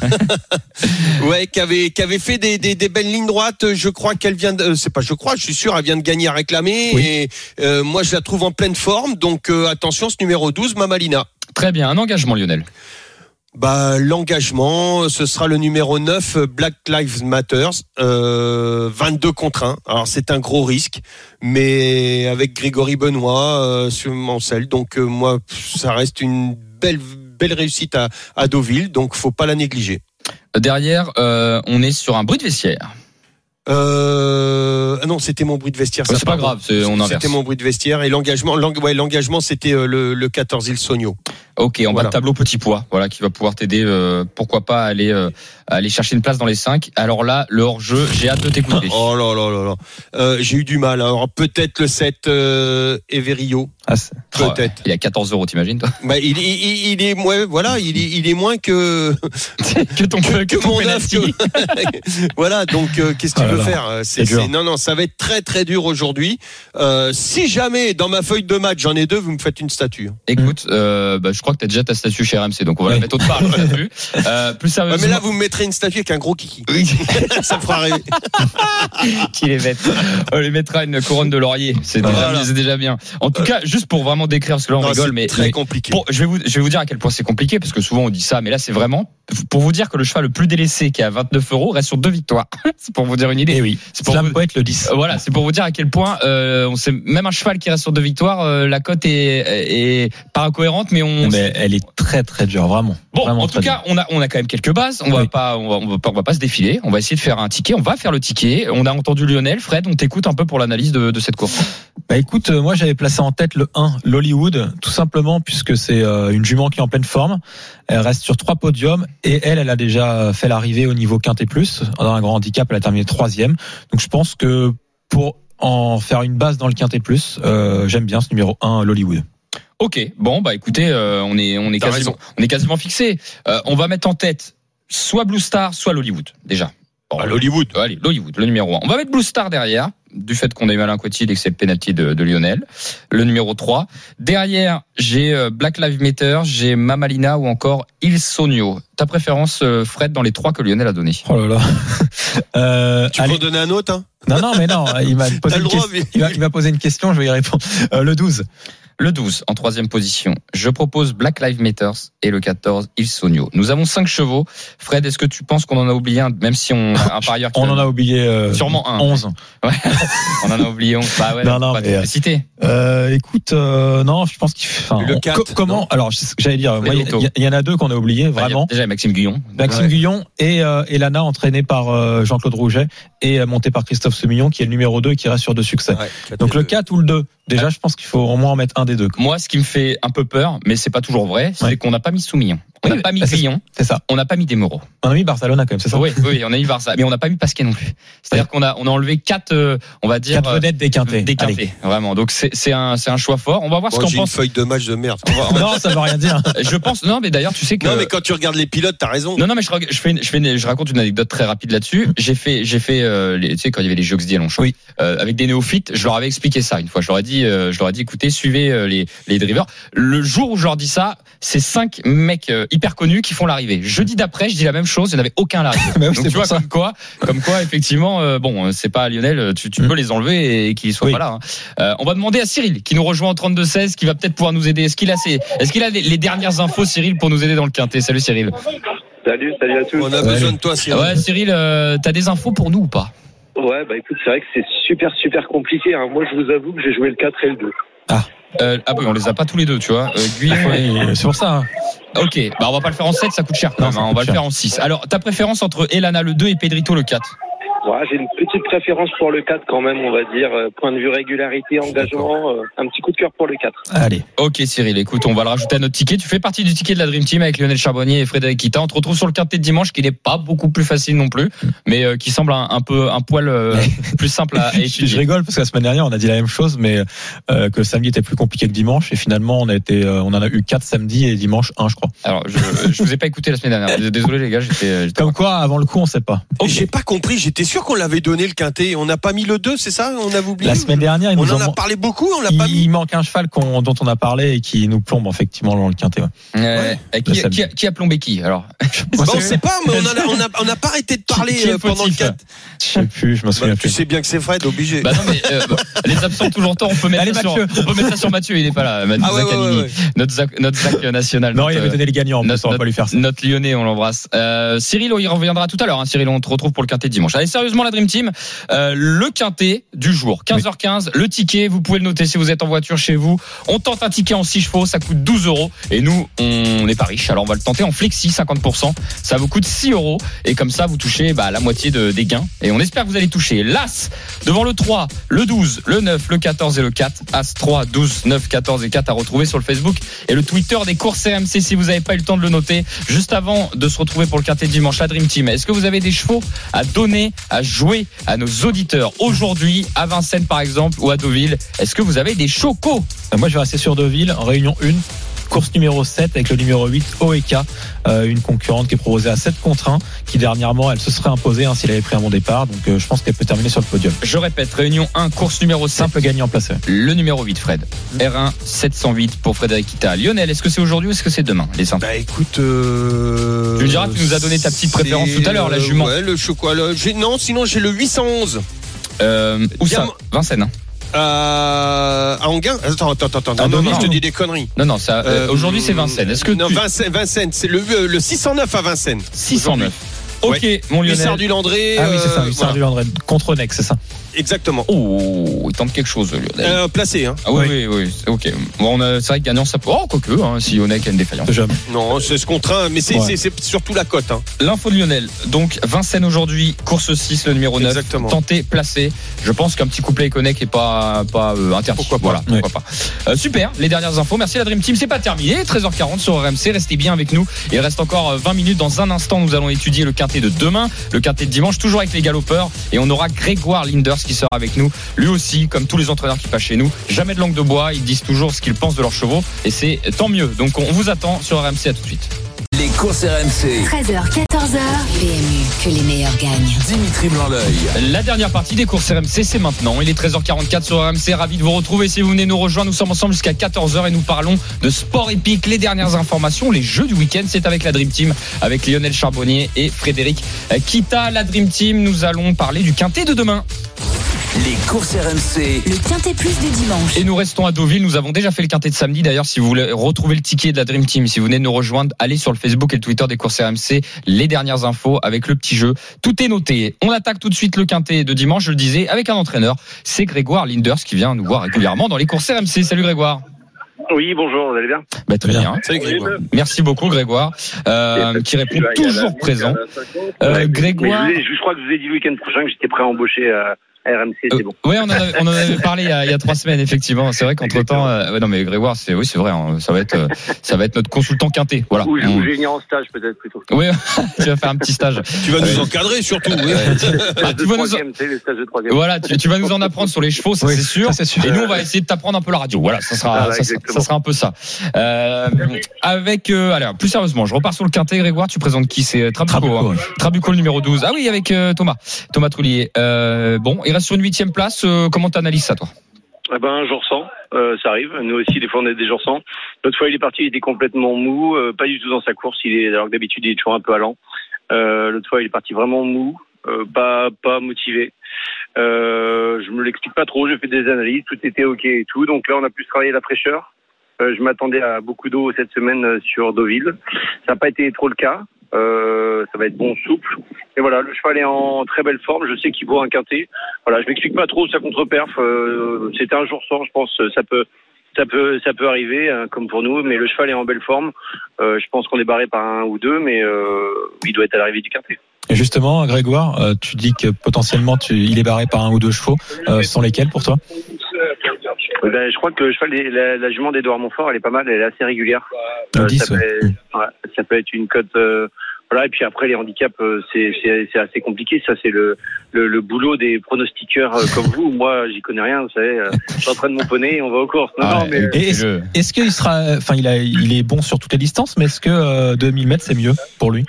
ouais, qui avait qui avait fait des, des, des belles lignes droites, je crois qu'elle vient de euh, c'est pas je crois, je suis sûr elle vient de gagner à réclamer Oui. et euh, moi je la trouve en pleine forme donc euh, attention ce numéro 12 Mamalina. Très bien, un engagement Lionel. Bah l'engagement, ce sera le numéro 9 Black Lives Matter euh, 22 contre 1. Alors c'est un gros risque mais avec Grégory Benoît euh, sur Mancel donc euh, moi ça reste une belle belle réussite à, à Deauville donc faut pas la négliger. Derrière, euh, on est sur un bruit de vestiaire. Euh, ah non, c'était mon bruit de vestiaire. Ouais, ça, c'est pas grave, on inverse. C'était mon bruit de vestiaire et l'engagement, ouais, l'engagement, c'était euh, le, le 14 Il Sogno. Ok, en bas Voilà. de tableau petit poids, voilà, qui va pouvoir t'aider. euh, pourquoi pas aller euh, aller chercher une place dans les 5 Alors là, le hors-jeu, j'ai hâte de t'écouter. Oh là là là là. Euh, j'ai eu du mal. Alors peut-être le 7 euh, Everio. Ah, Peut-être. il est à 14 euros, t'imagines toi Bah, il, il, il- il est moins, voilà, il est, il est moins que Que ton que, que que ton mon œuf. voilà, donc euh, qu'est-ce que tu Oh là veux faire Euh, C'est non, non, ça va être très très dur aujourd'hui. Euh, si jamais dans ma feuille de match j'en ai deux, vous me faites une statue. Écoute, euh, bah, je crois que t'as déjà ta statue chez RMC, donc on va la mettre autre part. statue. Euh, plus sérieusement, mais là, vous me mettrez une statue avec un gros kiki. Oui. ça me fera rêver. qui les met. On lui mettra une couronne de laurier. C'est déjà, Voilà. c'est déjà bien. En tout cas, juste pour vraiment décrire, parce que là on Non, rigole, c'est mais, très mais compliqué. Bon, je vais vous, je vais vous dire à quel point c'est compliqué parce que souvent on dit ça, mais là c'est vraiment pour vous dire que le cheval le plus délaissé qui est à 29 euros reste sur deux victoires. c'est pour vous dire une idée. Eh oui. C'est pour vous- Poète le 10. Euh, Voilà, c'est pour vous dire à quel point euh, on sait même un cheval qui reste sur deux victoires, euh, la cote est, est pas incohérente, mais on. Mais elle est très très dure, vraiment. Bon, Vraiment en tout cas, on a on a quand même quelques bases. On va pas on va, on va pas on va pas se défiler. On va essayer de faire un ticket. On va faire le ticket. On a entendu Lionel, Fred. On t'écoute un peu pour l'analyse de, de cette course. Bah écoute, euh, moi j'avais placé en tête le 1, l'Hollywood, tout simplement puisque c'est euh, une jument qui est en pleine forme. Elle reste sur trois podiums et elle, elle a déjà fait l'arrivée au niveau quintet plus. Dans un grand handicap, elle a terminé troisième. Donc je pense que pour en faire une base dans le quintet plus, euh, j'aime bien ce numéro 1, l'Hollywood. Ok, bon bah écoutez, euh, on est on est quasiment raison. on est quasiment fixé. Euh, on va mettre en tête soit Blue Star, soit l'Hollywood déjà. Bon, Ah, l'Hollywood. Allez, l'Hollywood, le numéro 1. On va mettre Blue Star derrière, du fait qu'on a eu Alain Cotil et que c'est le penalty de, de Lionel. Le numéro 3. Derrière, j'ai euh, Black Lives Matter, j'ai Mamalina ou encore Il Sonio. Ta préférence, euh, Fred, dans les trois que Lionel a donné Oh là là. Euh, Tu peux allez. en donner un autre hein? Non, non, mais non, il m'a posé, une, droit, question- mais- il m'a posé une question, je vais y répondre. Euh, le 12. Le 12 en troisième position. Je propose Black Lives Matter et le 14 Il Sonio. Nous avons cinq chevaux. Fred, est-ce que tu penses qu'on en a oublié un, même si on a un parieur qui On en a oublié euh, Sûrement un. 11. Ouais. on en a oublié 11. Bah ouais, Non, on non, va mais, citer. Euh, écoute, euh, non, je pense qu'il. Le on- quatre, co- comment non Alors, j'allais dire, il y, en a deux qu'on a oubliés Bah, il y a vraiment. Déjà Maxime Guyon. Maxime Ouais. Guyon et, euh, et Lana entraîné par euh, Jean-Claude Rouget et euh, monté par Christophe Semillon qui est le numéro 2 qui reste sur deux succès. Ouais, Donc le quatre 4 ou le 2 Déjà, je pense qu'il faut au moins en mettre un des deux. Moi, ce qui me fait un peu peur, mais c'est pas toujours vrai, c'est Ouais. qu'on n'a pas mis Soumillon. On n'a pas mis bah, c'est- Guyon, C'est ça. on n'a pas mis Desmoreaux. On a mis Barcelona quand même, c'est ça Oui, oui, on a mis Barça, mais on n'a pas mis Pasquet non plus. C'est-à-dire qu'on a, on a enlevé quatre, euh, on va dire, Quatre vedettes déquintées. vraiment. Donc c'est c'est un, c'est un choix fort. On va voir ce Moi, qu'en j'ai une pense. feuille de match de merde. va- Non, ça veut rien dire. Je pense, non, mais d'ailleurs, tu sais que. Non, mais quand tu regardes les pilotes, t'as raison. Non, non, mais je, je fais, je fais, je raconte une anecdote très rapide là-dessus. J'ai fait, j'ai fait, euh, les, tu sais, quand il y avait les à Longchamp, Oui. euh, avec des néophytes, je leur avais expliqué ça une fois. Je leur ai dit, euh, je leur ai dit, écoutez, suivez euh, les, les drivers. Le jour où je leur dis ça, c'est cinq mecs euh, hyper connus qui font l'arrivée. Jeudi d'après, je dis la même chose, il n'y en avait aucun à l'arrivée. Oui, Donc c'est tu vois, pour ça. comme quoi, comme quoi, effectivement, euh, bon, euh, c'est pas Lionel, euh, tu, tu Mm. peux les enlever et qu'ils soient Oui. pas là. hein. Euh, on va demander à Cyril, qui nous rejoint en 32-16, qui va peut-être pouvoir nous aider. Est-ce qu'il a, ses- est-ce qu'il a les, les dernières infos, Cyril, pour nous aider dans le quintet? Salut Cyril. Salut, salut à tous. On a besoin de toi, Cyril. Ouais, Cyril, euh, t'as des infos pour nous ou pas? Ouais, bah écoute, c'est vrai que c'est super, super compliqué. hein. Moi, je vous avoue que j'ai joué le 4 et le 2. Euh, Ah oui, on les a pas tous les deux, tu vois. Euh, Guy, Oui, c'est pour ça. hein. ok, bah on va pas le faire en 7, ça coûte cher Non, hein. On va le faire en 6. Alors, ta préférence entre Elana le 2 et Pedrito le 4 Ouais, j'ai une petite préférence pour le 4 quand même, on va dire. Euh, Point de vue régularité, engagement, euh, un petit coup de cœur pour le 4. Allez. Ok Cyril, écoute, on va le rajouter à notre ticket. Tu fais partie du ticket de la Dream Team avec Lionel Charbonnier et Frédéric Kita. On te retrouve sur le quintet de dimanche qui n'est pas beaucoup plus facile non plus, mais euh, qui semble un, un peu un poil euh, plus simple à, à Je, je étudier. rigole parce que la semaine dernière on a dit la même chose, mais euh, que le samedi était plus compliqué que dimanche et finalement on a été, euh, on en a eu quatre samedi et dimanche un, je crois. Alors, je, je vous ai pas écouté la semaine dernière. Désolé les gars, j'étais. Comme quoi, avant le coup, on sait pas. Ok. J'ai pas compris. J'étais sûr qu'on l'avait donné le quintet. On n'a pas mis le 2, c'est ça? On avait oublié? La semaine dernière, ils On nous en a parlé beaucoup, on l'a il, pas mis. il manque un cheval dont on a parlé et qui nous plombe effectivement dans le quintet. ouais. Euh, qui, a, qui a plombé qui alors? Bah, on sait pas, mais on a, on a, on n'a pas arrêté de parler Qui euh, pendant le fautif 4. Je sais plus, je me souviens Bah, tu plus. sais bien que c'est Fred, obligé. Bah non mais euh, bah, les absents toujours temps. On peut mettre Allez, ça sur, on peut mettre ça sur Mathieu. Il est pas là. Mathieu ah ouais, ouais, Zaccanini, ouais, ouais. notre Zac, notre Zac national. Non, notre, il avait donné les gagnants, notre, on va pas lui faire ça. notre Lyonnais, on l'embrasse. Euh, Cyril, il reviendra tout à l'heure. Hein. Cyril, on te retrouve pour le quintet dimanche. Allez, sérieusement, la Dream Team, euh, le quintet du jour, 15h15, le ticket, vous pouvez le noter si vous êtes en voiture chez vous. On tente un ticket en 6 chevaux, ça coûte 12 euros. Et nous, on n'est pas riche, alors on va le tenter en flexi, 50%. Ça vous coûte 6 euros. Et comme ça, vous touchez bah, la moitié de, des gains. Et on espère que vous allez toucher l'As devant le 3, le 12, le 9, le 14 et le 4. As 3, 12, 9, 14 et 4 à retrouver sur le Facebook et le Twitter des courses RMC si vous n'avez pas eu le temps de le noter. Juste avant de se retrouver pour le quintet de dimanche, la Dream Team, est-ce que vous avez des chevaux à donner, à jouer à nos auditeurs aujourd'hui, à Vincennes par exemple ou à Deauville Est-ce que vous avez des chocos? Euh, Moi, je vais rester sur Deauville, réunion 1. Course numéro 7 avec le numéro 8 OEK, euh, une concurrente qui est proposée à 7 contre 1, qui dernièrement elle se serait imposée hein, s'il avait pris un bon départ. Donc euh, je pense qu'elle peut terminer sur le podium. Je répète, réunion 1, course numéro 5, Simple gagnant placé. le numéro 8 Fred. R1 708 pour Frédéric Kita. Lionel, est-ce que c'est aujourd'hui ou est-ce que c'est demain les infos Bah écoute, euh, Tu me diras, tu nous as donné ta petite préférence tout à l'heure, la jument. Ouais, le chocolat. Non, sinon j'ai le 811 euh, Où ça? Vincennes. Euh, à Anguin. Attends, attends, attends, Ah, non, non, non, je te dis des conneries. Non, non, ça, euh, Euh, aujourd'hui c'est Vincennes. Est-ce que non, tu... Vincennes, Vincennes, c'est le, euh, le 609 à Vincennes. 609. Ok, mon Lionel. Hussard du Landré. Ah oui, c'est ça, euh, Hussard voilà. du Landré, contre Nex, c'est ça. Exactement. Oh, il tente quelque chose, Lionel. Euh, placé, hein. Ah oui, oui, oui, c'est- ok. Bon, on a- c'est vrai que gagnant, ça peut. Oh, quoique, hein, si Yonek a une défaillance. Jamais. Non, c'est ce contraint, mais c'est Ouais. c'est- c'est surtout la cote. Hein. L'info de Lionel. Donc, Vincennes aujourd'hui, course 6, le numéro 9. Exactement. Tenté, placé. Je pense qu'un petit couplet Iconek est pas, pas euh, interdit. Pourquoi pas. Voilà, pourquoi pas. Euh, super, les dernières infos. Merci la Dream Team. C'est pas terminé. 13h40 sur RMC. Restez bien avec nous. Il reste encore euh, 20 minutes. Dans un instant, nous allons étudier le quintet de demain, le quintet de dimanche, toujours avec les galopeurs. Et on aura Grégoire Linders qui sera avec nous. Lui aussi, comme tous les entraîneurs qui passent chez nous, jamais de langue de bois. Ils disent toujours ce qu'ils pensent de leurs chevaux. Et c'est tant mieux. Donc, on vous attend sur RMC. À tout de suite. Les courses RMC. 13h, 14h. PMU, que les meilleurs gagnent. Dimitri Blanc-L'œil. La dernière partie des courses RMC, c'est maintenant. Il est 13h44 sur RMC. Ravi de vous retrouver. Si vous venez nous rejoindre, nous sommes ensemble jusqu'à 14h et nous parlons de sport épique. Les dernières informations, les jeux du week-end, c'est avec la Dream Team, avec Lionel Charbonnier et Frédéric Kita. La Dream Team, nous allons parler du quintet de demain. Les courses RMC. Le quintet plus du dimanche. Et nous restons à Deauville. Nous avons déjà fait le quintet de samedi. D'ailleurs, si vous voulez retrouver le ticket de la Dream Team, si vous venez de nous rejoindre, allez sur le Facebook et le Twitter des courses RMC. Les dernières infos avec le petit jeu. Tout est noté. On attaque tout de suite le quintet de dimanche, je le disais, avec un entraîneur. C'est Grégoire Linders qui vient nous voir régulièrement dans les courses RMC. Salut Grégoire. Oui, bonjour, vous allez bien? Bah, très bien. Salut Grégoire. Merci beaucoup Grégoire, euh, qui répond toujours présent. Euh, Grégoire. Je, vous ai- je crois que je vous ai dit le week-end prochain que j'étais prêt à embaucher à RMC, c'est Euh, bon. ouais, on en avait, on en avait parlé il y, a, il y a trois semaines effectivement. C'est vrai qu'entre temps, ouais, non mais Grégoire, c'est oui, c'est vrai, hein, ça va être, euh, ça va être notre consultant quintet. Voilà. Ou je On- venir en stage peut-être plutôt. Oui, tu vas faire un petit stage. Tu vas nous encadrer surtout. oui. Ah, tu vas nous, troisième, c'est le stage de troisième. voilà, tu, tu vas nous en apprendre sur les chevaux, ça Oui, c'est sûr. c'est. Et nous, on va essayer de t'apprendre un peu la radio. Voilà, ça sera, Voilà, ça, sera exactement. ça sera un peu ça. Euh, avec, euh, alors, plus sérieusement, je repars sur le quintet. Grégoire, tu présentes qui? C'est Trabuco. Trabuco, hein. Trabuco, le numéro 12. Ah oui, avec euh, Thomas, Thomas Troulier. Euh, bon, il reste sur une huitième place. Euh, comment t'analyses ça, toi Eh ben, jour sans, euh, ça arrive. Nous aussi, des fois, on est des jours sans. L'autre fois, il est parti, il était complètement mou, euh, pas du tout dans sa course. Il est, alors que d'habitude, il est toujours un peu allant. Euh, L'autre fois, il est parti vraiment mou, pas, motivé. Euh, je me l'explique pas trop. J'ai fait des analyses, tout était ok et tout. Donc là, on a plus travaillé la fraîcheur. Je m'attendais à beaucoup d'eau cette semaine sur Deauville. Ça n'a pas été trop le cas. Euh, ça va être bon souple. Et voilà, le cheval est en très belle forme. Je sais qu'il vaut un quintet. Voilà, je m'explique pas trop sa contre-perf. Euh, C'était un jour sans, je pense. Ça peut, ça peut, ça peut arriver, hein, comme pour nous. Mais le cheval est en belle forme. Euh, je pense qu'on est barré par un ou deux, mais euh, il doit être à l'arrivée du quintet. Et justement, Grégoire, euh, tu dis que potentiellement tu, il est barré par un ou deux chevaux. Euh, ce sont lesquels pour toi? Euh, ben, je crois que le cheval, des- la, la jument d'Edouard Montfort, elle est pas mal. Elle est assez régulière. Le Euh, 10, ça, ouais. peut, ouais, ça peut être une cote. euh, voilà, et puis après les handicaps, euh, c'est c'est- c'est assez compliqué. Ça, c'est le, le, le boulot des pronostiqueurs euh, comme vous. Moi, j'y connais rien. Vous savez, euh, j'entraîne mon poney et on va aux courses. Non, Ah, non, mais est-ce qu'il sera, enfin, il, a, il est bon sur toutes les distances, mais est-ce que euh, 2000 mètres c'est mieux pour lui?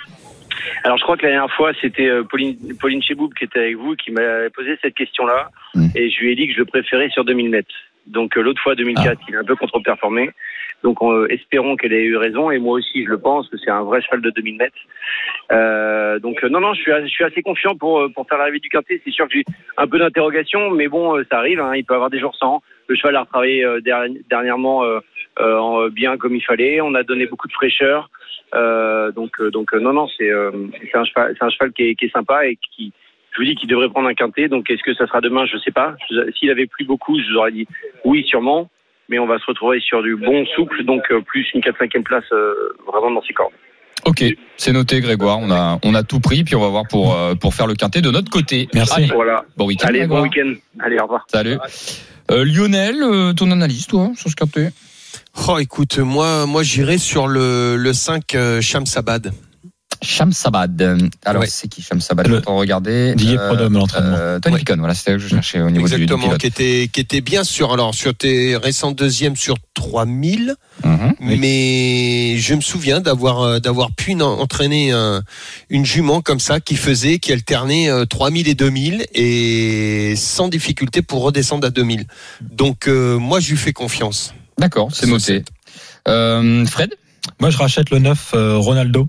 Alors je crois que la dernière fois c'était euh, Pauline, Pauline Cheboub qui était avec vous qui m'a posé cette question-là Mm. et je lui ai dit que je le préférais sur 2000 mètres. Donc euh, l'autre fois 2004 il a un peu contre-performé. Donc euh, espérons qu'elle ait eu raison et moi aussi je le pense que c'est un vrai cheval de 2000 mètres. Euh, donc euh, non non je suis je suis assez confiant pour euh, pour faire l'arrivée du quintet. C'est sûr que j'ai un peu d'interrogation mais bon euh, ça arrive. Hein, il peut avoir des jours sans. Le cheval a retravaillé euh, derni- dernièrement euh, euh, en- bien comme il fallait. On a donné beaucoup de fraîcheur. Euh, donc, euh, donc non, non, c'est euh, un cheval, un cheval qui est, qui est sympa et qui, je vous dis, qu'il devrait prendre un quintet. Donc, est-ce que ça sera demain Je sais pas. S'il avait plu beaucoup, je vous aurais dit oui, sûrement. Mais on va se retrouver sur du bon souple, donc euh, plus une 4-5e place euh, vraiment dans ses cordes. Ok, c'est noté, Grégoire. On a, on a tout pris, puis on va voir pour, euh, pour faire le quintet de notre côté. Merci. Allez, Voilà. bon week-end. Allez, bon week-end. Allez, au revoir. Salut. Euh, Lionel, euh, ton analyse, toi, sur ce quintet? Oh, écoute, moi, moi, j'irai sur le, le 5 euh, Shamsabad. Shamsabad. Alors, Ouais. c'est qui Shamsabad Le- Attends, regarder. Didier Prodhomme, l'entraînement. Euh, Tony Ouais. Picon, voilà, c'était que je cherchais au niveau du- du, Exactement, pilote. qui était, qui était bien sur, alors, sur tes récents deuxièmes sur 3000. Mhm. Mais je me souviens d'avoir euh, d'avoir pu en- entraîner un- une jument comme ça qui faisait, qui alternait euh, 3000 et 2000 et sans difficulté pour redescendre à 2000. Donc euh, moi je lui fais confiance. D'accord, c'est Ce noté. Euh, Fred? Moi, je rachète le 9 euh, Ronaldo,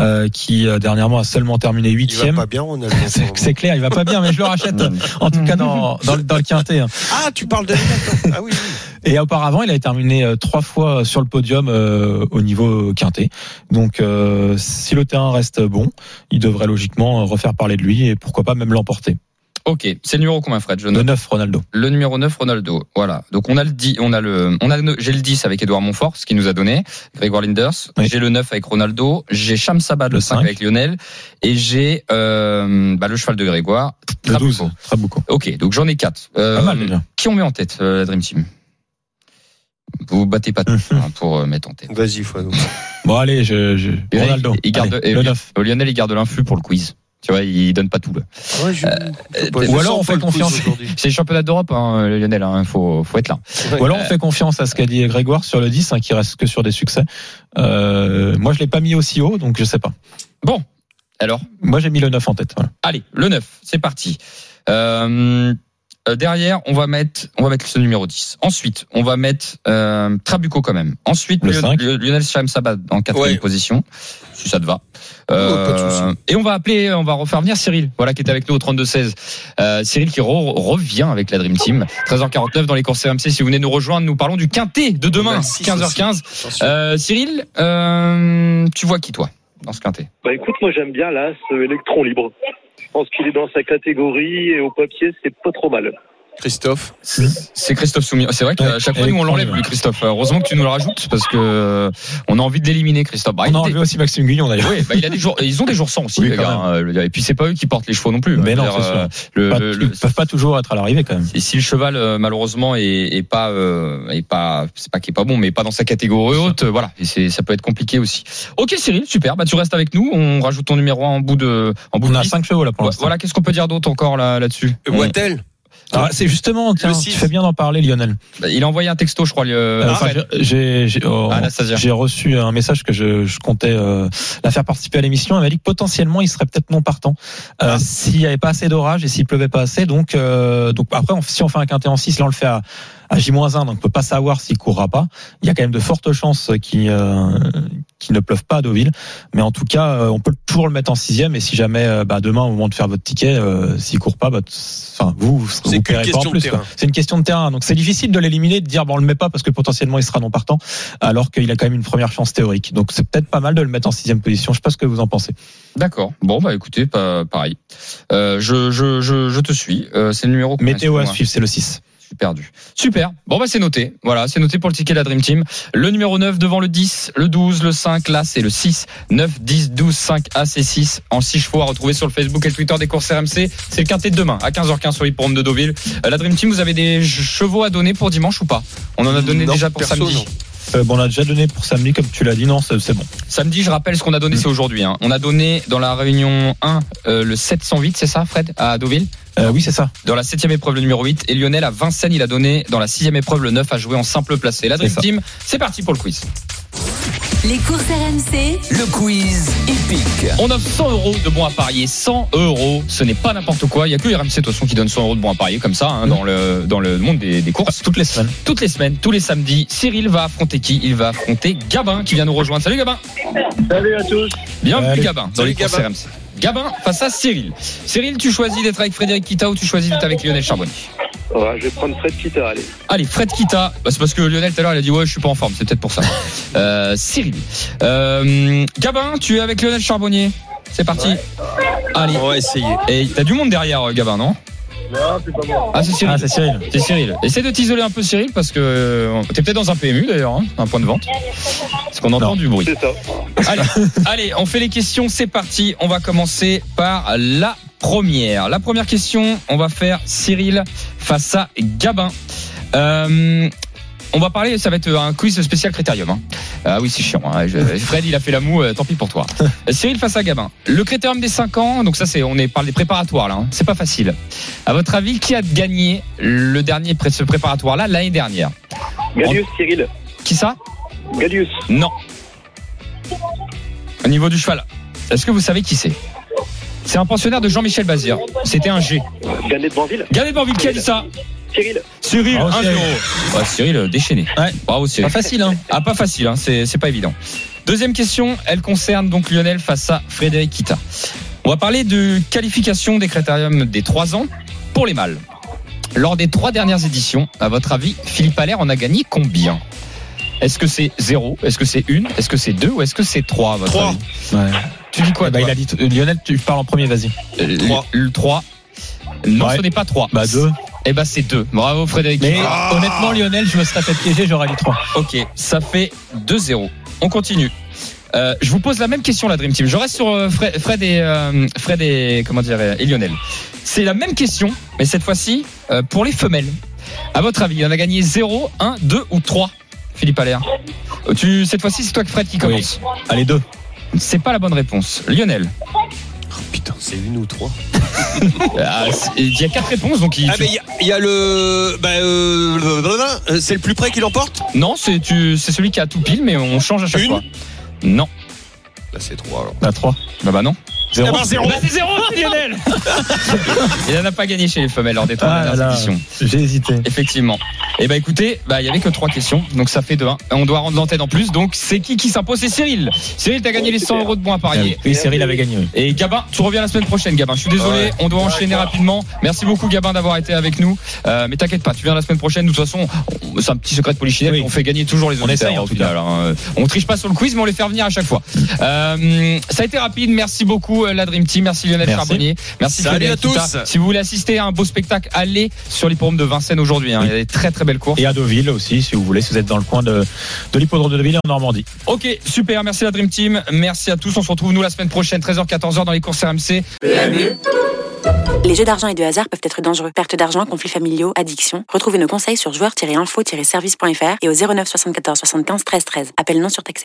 euh, qui euh, dernièrement a seulement terminé Il va huitième. pas bien Ronaldo. C'est clair, il va pas bien, mais je le rachète. En tout cas, dans, dans, le- dans le quintet. hein. Ah tu parles de ah oui. oui. Et auparavant, il avait terminé euh, trois fois sur le podium euh, au niveau quintet. Donc, euh, si le terrain reste bon, il devrait logiquement refaire parler de lui et pourquoi pas même l'emporter. Ok, c'est le numéro combien, Fred Je Le note. 9, Ronaldo. Le numéro 9, Ronaldo. Voilà. Donc on a le 10, on a le, on a le- j'ai le 10 avec Edouard Montfort, ce qu'il nous a donné, Grégoire Linders. Oui. J'ai le 9 avec Ronaldo. J'ai Cham Sabat, le Le 5 cinq. avec Lionel. Et j'ai, euh, bah, le cheval de Grégoire. Le 12, Trabuco. Ok, donc j'en ai 4. Euh, Pas mal déjà. Qui on met en tête, euh, la Dream Team? Vous battez pas tous Mhm. hein, pour euh, mettre en tête. Vas-y, Fouad. Bon, allez, je, je... Ronaldo. il- il garde- Allez, et le Lionel- 9. Lionel, il garde l'influx pour le quiz. Tu vois, il donne pas tout. là. Ouais, je- Euh, pas- ou alors on fait confiance. aujourd'hui. C'est le championnat d'Europe, hein, Lionel. Hein, faut, faut être là. Ou alors on fait confiance à ce qu'a dit Grégoire sur le 10, hein, qui reste que sur des succès. Euh, moi, je l'ai pas mis aussi haut, donc je sais pas. Bon, alors. Moi, j'ai mis le 9 en tête. Voilà. Allez, le 9, c'est parti. Euh, euh, derrière, on va mettre, on va mettre ce numéro 10. Ensuite, on va mettre euh, Trabuco quand même. Ensuite, Le Lionel Chaim Sabat en quatrième Ouais. position, si ça te va. Pas de souci. et on va appeler, on va refaire venir Cyril, voilà, qui est avec nous au 32-16. Euh, Cyril qui re- revient avec la Dream Team. 13h49 dans les courses RMC. Si vous venez nous rejoindre, nous parlons du quintet de demain, Merci, 15h15. Attention. Euh, Cyril, euh, tu vois qui toi dans ce quintet? Bah écoute, moi j'aime bien là ce électron libre. Je pense qu'il est dans sa catégorie et au papier c'est pas trop mal. Christophe. C'est Christophe Soumillon. C'est vrai qu'à Ouais, chaque fois, nous, on l'enlève, lui, Christophe. Heureusement que tu nous le rajoutes, parce que euh, on a envie de l'éliminer, Christophe. Bah, On a enlevé aussi Maxime Guillon d'ailleurs. Oui, bah, il a des jours, ils ont des jours sans aussi, Oui, les quand gars. Euh, Et puis, c'est pas eux qui portent les chevaux non plus. Mais non, euh, le- Pas- le- ils le- peuvent pas toujours être à l'arrivée quand même. et si le cheval euh, malheureusement est, est pas euh, est pas c'est pas qu'il est pas bon mais pas dans sa catégorie haute euh, voilà et c'est ça peut être compliqué aussi. OK Cyril, super. Bah tu restes avec nous, on rajoute ton numéro en bout de en bout On de a liste. 5 chevaux là pour l'instant. Voilà, qu'est-ce qu'on peut dire d'autre encore là là-dessus? Wattel. Ah, c'est justement, tiens, tu fais bien d'en parler, Lionel. Bah, Il a envoyé un texto, je crois. le- Euh, enfin, Fred. j'ai j'ai- oh, Ah, reçu un message que je, je comptais euh, la faire participer à l'émission. Elle m'a dit que potentiellement il serait peut-être non partant euh, s'il n'y avait pas assez d'orage et s'il pleuvait pas assez. Donc, euh, donc après, on- si on fait un quintet en 6, là on le fait à, à J-1, donc on peut pas savoir s'il courra pas. Il y a quand même de fortes chances qu'il euh, qu'il ne pleuve pas à Deauville. Mais en tout cas, euh, on peut toujours le mettre en sixième. Et si jamais euh, bah, demain au moment de faire votre ticket, euh, s'il court pas, bah, enfin vous, vous, C'est pas en question de plus. terrain. C'est une question de terrain. Donc c'est difficile de l'éliminer, de dire bon on le met pas parce que potentiellement il sera non partant, alors qu'il a quand même une première chance théorique. Donc c'est peut-être pas mal de le mettre en sixième position. Je sais pas ce que vous en pensez. D'accord. Bon bah écoutez, pas pareil. Euh, je, je, je, je te suis. Euh, c'est le numéro Météo à suivre, c'est le 6. Suis perdu. Super. Bon bah c'est noté. Voilà, c'est noté pour le ticket de la Dream Team. Le numéro 9 devant le 10, le 12, le 5, là c'est le 6, 9, 10, 12, 5, AC 6 en 6 chevaux à retrouver sur le Facebook et le Twitter des courses RMC. C'est le quintet de demain à 15h15 sur l'hippodrome de Deauville. Euh, La Dream Team, vous avez des chevaux à donner pour dimanche ou pas? On en a donné Non, déjà pour perso, samedi. non. Euh, bon, on a déjà donné pour samedi, comme tu l'as dit, non, c'est bon. Samedi, je rappelle ce qu'on a donné, c'est aujourd'hui. hein. On a donné dans la réunion 1 euh, le 708, c'est ça Fred, à Deauville? Euh, oui, c'est ça. Dans la septième épreuve, le numéro 8. Et Lionel à Vincennes, il a donné dans la sixième épreuve le 9 à jouer en simple placé. La Dream. Team, c'est parti pour le quiz. Les courses RMC, Le quiz épique. On offre 100 euros de bons à parier. 100 euros, ce n'est pas n'importe quoi. Il y a que RMC de toute façon qui donne 100 euros de bons à parier comme ça hein, dans le dans le monde des, des courses. Toutes les semaines. Toutes les semaines, tous les samedis, Cyril va affronter qui? Il va affronter Gabin qui vient nous rejoindre. Salut Gabin. Salut à tous. Bienvenue. Gabin dans Salut, les courses Gabin. RMC. Gabin face à Cyril. Cyril, tu choisis d'être avec Frédéric Kita ou tu choisis d'être avec Lionel Charbonnier Ouais, je vais prendre Fred Peter, allez. Allez, Fred Kita, bah, c'est parce que Lionel tout à l'heure il a dit ouais je suis pas en forme, c'est peut-être pour ça. Euh, Cyril, euh, Gabin, tu es avec Lionel Charbonnier. C'est parti. Allez. On va essayer. Et t'as du monde derrière euh, Gabin, non? Non, c'est pas moi. Ah c'est Cyril. Ah, c'est Cyril. c'est Cyril. Essaie de t'isoler un peu Cyril parce que euh, t'es peut-être dans un PMU d'ailleurs, hein, un point de vente. Parce qu'on entend Non. du bruit. C'est ça. Allez, allez, on fait les questions, c'est parti. On va commencer par la première. La première question, on va faire Cyril face à Gabin. Euh, on va parler, ça va être un quiz spécial critérium. hein. Ah oui, c'est chiant. hein. Je- Fred, il a fait la moue, euh, tant pis pour toi. Euh, Cyril face à Gabin. Le critérium des 5 ans, donc ça c'est, on est parle des préparatoires là. hein. C'est pas facile. À votre avis, qui a gagné le dernier pré- ce préparatoire là l'année dernière? Galius, Cyril. Qui ça? Galius. Non. Au niveau du cheval, est-ce que vous savez qui c'est? C'est un pensionnaire de Jean-Michel Bazir. C'était un G. Ganet de Banville. Gardez Banville, qui a dit ça? Cyril. Cyril, Bravo, 1-0. Cyril. Ouais, Cyril, euh, déchaîné. Ouais. Bravo Cyril. Pas facile, hein. Ah, pas facile, hein. c'est c'est pas évident. Deuxième question, elle concerne donc Lionel face à Frédéric Kita. On va parler de qualification des critériums des 3 ans pour les mâles. Lors des trois dernières éditions, à votre avis, Philippe Allaire en a gagné combien? Est-ce que c'est 0 Est-ce que c'est 1 Est-ce que c'est 2 Ou est-ce que c'est 3 à votre Trois. avis? Ouais. Tu dis quoi Eh ben, toi? il a dit, euh, Lionel, tu parles en premier, vas-y. Euh, Trois. Le 3. Non, Ouais. ce n'est pas 3. Bah, deux. Eh ben, c'est 2. Bravo, Frédéric. Mais Ah. honnêtement, Lionel, je me serais fait piéger, j'aurais dit 3. Ok, ça fait 2-0. On continue. Euh, je vous pose la même question, la Dream Team. Je reste sur euh, Fred, Fred et, euh, Fred et, comment dire, et Lionel. C'est la même question, mais cette fois-ci, euh, pour les femelles. À votre avis, il en a gagné 0, 1, 2 ou 3 Philippe Allaire? Tu, cette fois-ci, c'est toi, Fred, qui commence. Allez, deux. C'est pas la bonne réponse. Lionel. Oh, putain, c'est une ou trois. Ah, Il y a quatre réponses, donc il. Ah, mais il y y, a le. Bah, euh, c'est le plus près qui l'emporte Non, c'est celui qui a tout pile, mais on change à chaque Une fois. Non. Là, c'est trois alors. Bah, 3. Bah, bah non. Zéro. Ah bah, zéro. Bah, c'est zéro, c'est Lionel Il n'en a pas gagné chez les femelles lors des trois Ah dernières éditions. j'ai hésité. Effectivement. Et bah écoutez, bah il y avait que trois questions, donc ça fait deux. hein. On doit rendre l'antenne en plus, donc c'est qui qui s'impose C'est Cyril. Cyril, t'as gagné les 100 euros de bons à parier. Oui, Cyril avait gagné. Et Gabin, tu reviens la semaine prochaine, Gabin. Je suis désolé, Ouais. on doit enchaîner rapidement. Merci beaucoup, Gabin, d'avoir été avec nous. Euh, mais t'inquiète pas, tu viens la semaine prochaine. De toute façon, on- c'est un petit secret de polichinelle. Oui. On fait gagner toujours les On auditeurs, essaye, en hein. On triche pas sur le quiz, mais on les fait revenir à chaque fois. Euh, ça a été rapide. Merci beaucoup, euh, la Dream Team. Merci Lionel Merci. Charbonnier. Merci Salut à tous. Kita. Si vous voulez assister à un beau spectacle, allez sur l'hippodrome de Vincennes aujourd'hui. hein. Oui. Il y a des très très belles courses. Et à Deauville aussi, si vous voulez, si vous êtes dans le coin de, de l'hippodrome de Deauville en Normandie. Ok, super. Merci la Dream Team. Merci à tous. On se retrouve nous la semaine prochaine, 13h, 14h dans les courses RMC. Les jeux d'argent et de hasard peuvent être dangereux. Perte d'argent, conflits familiaux, addiction. Retrouvez nos conseils sur joueurs-info-service.fr et au 09 74 75 13 13. Appel non surtaxé.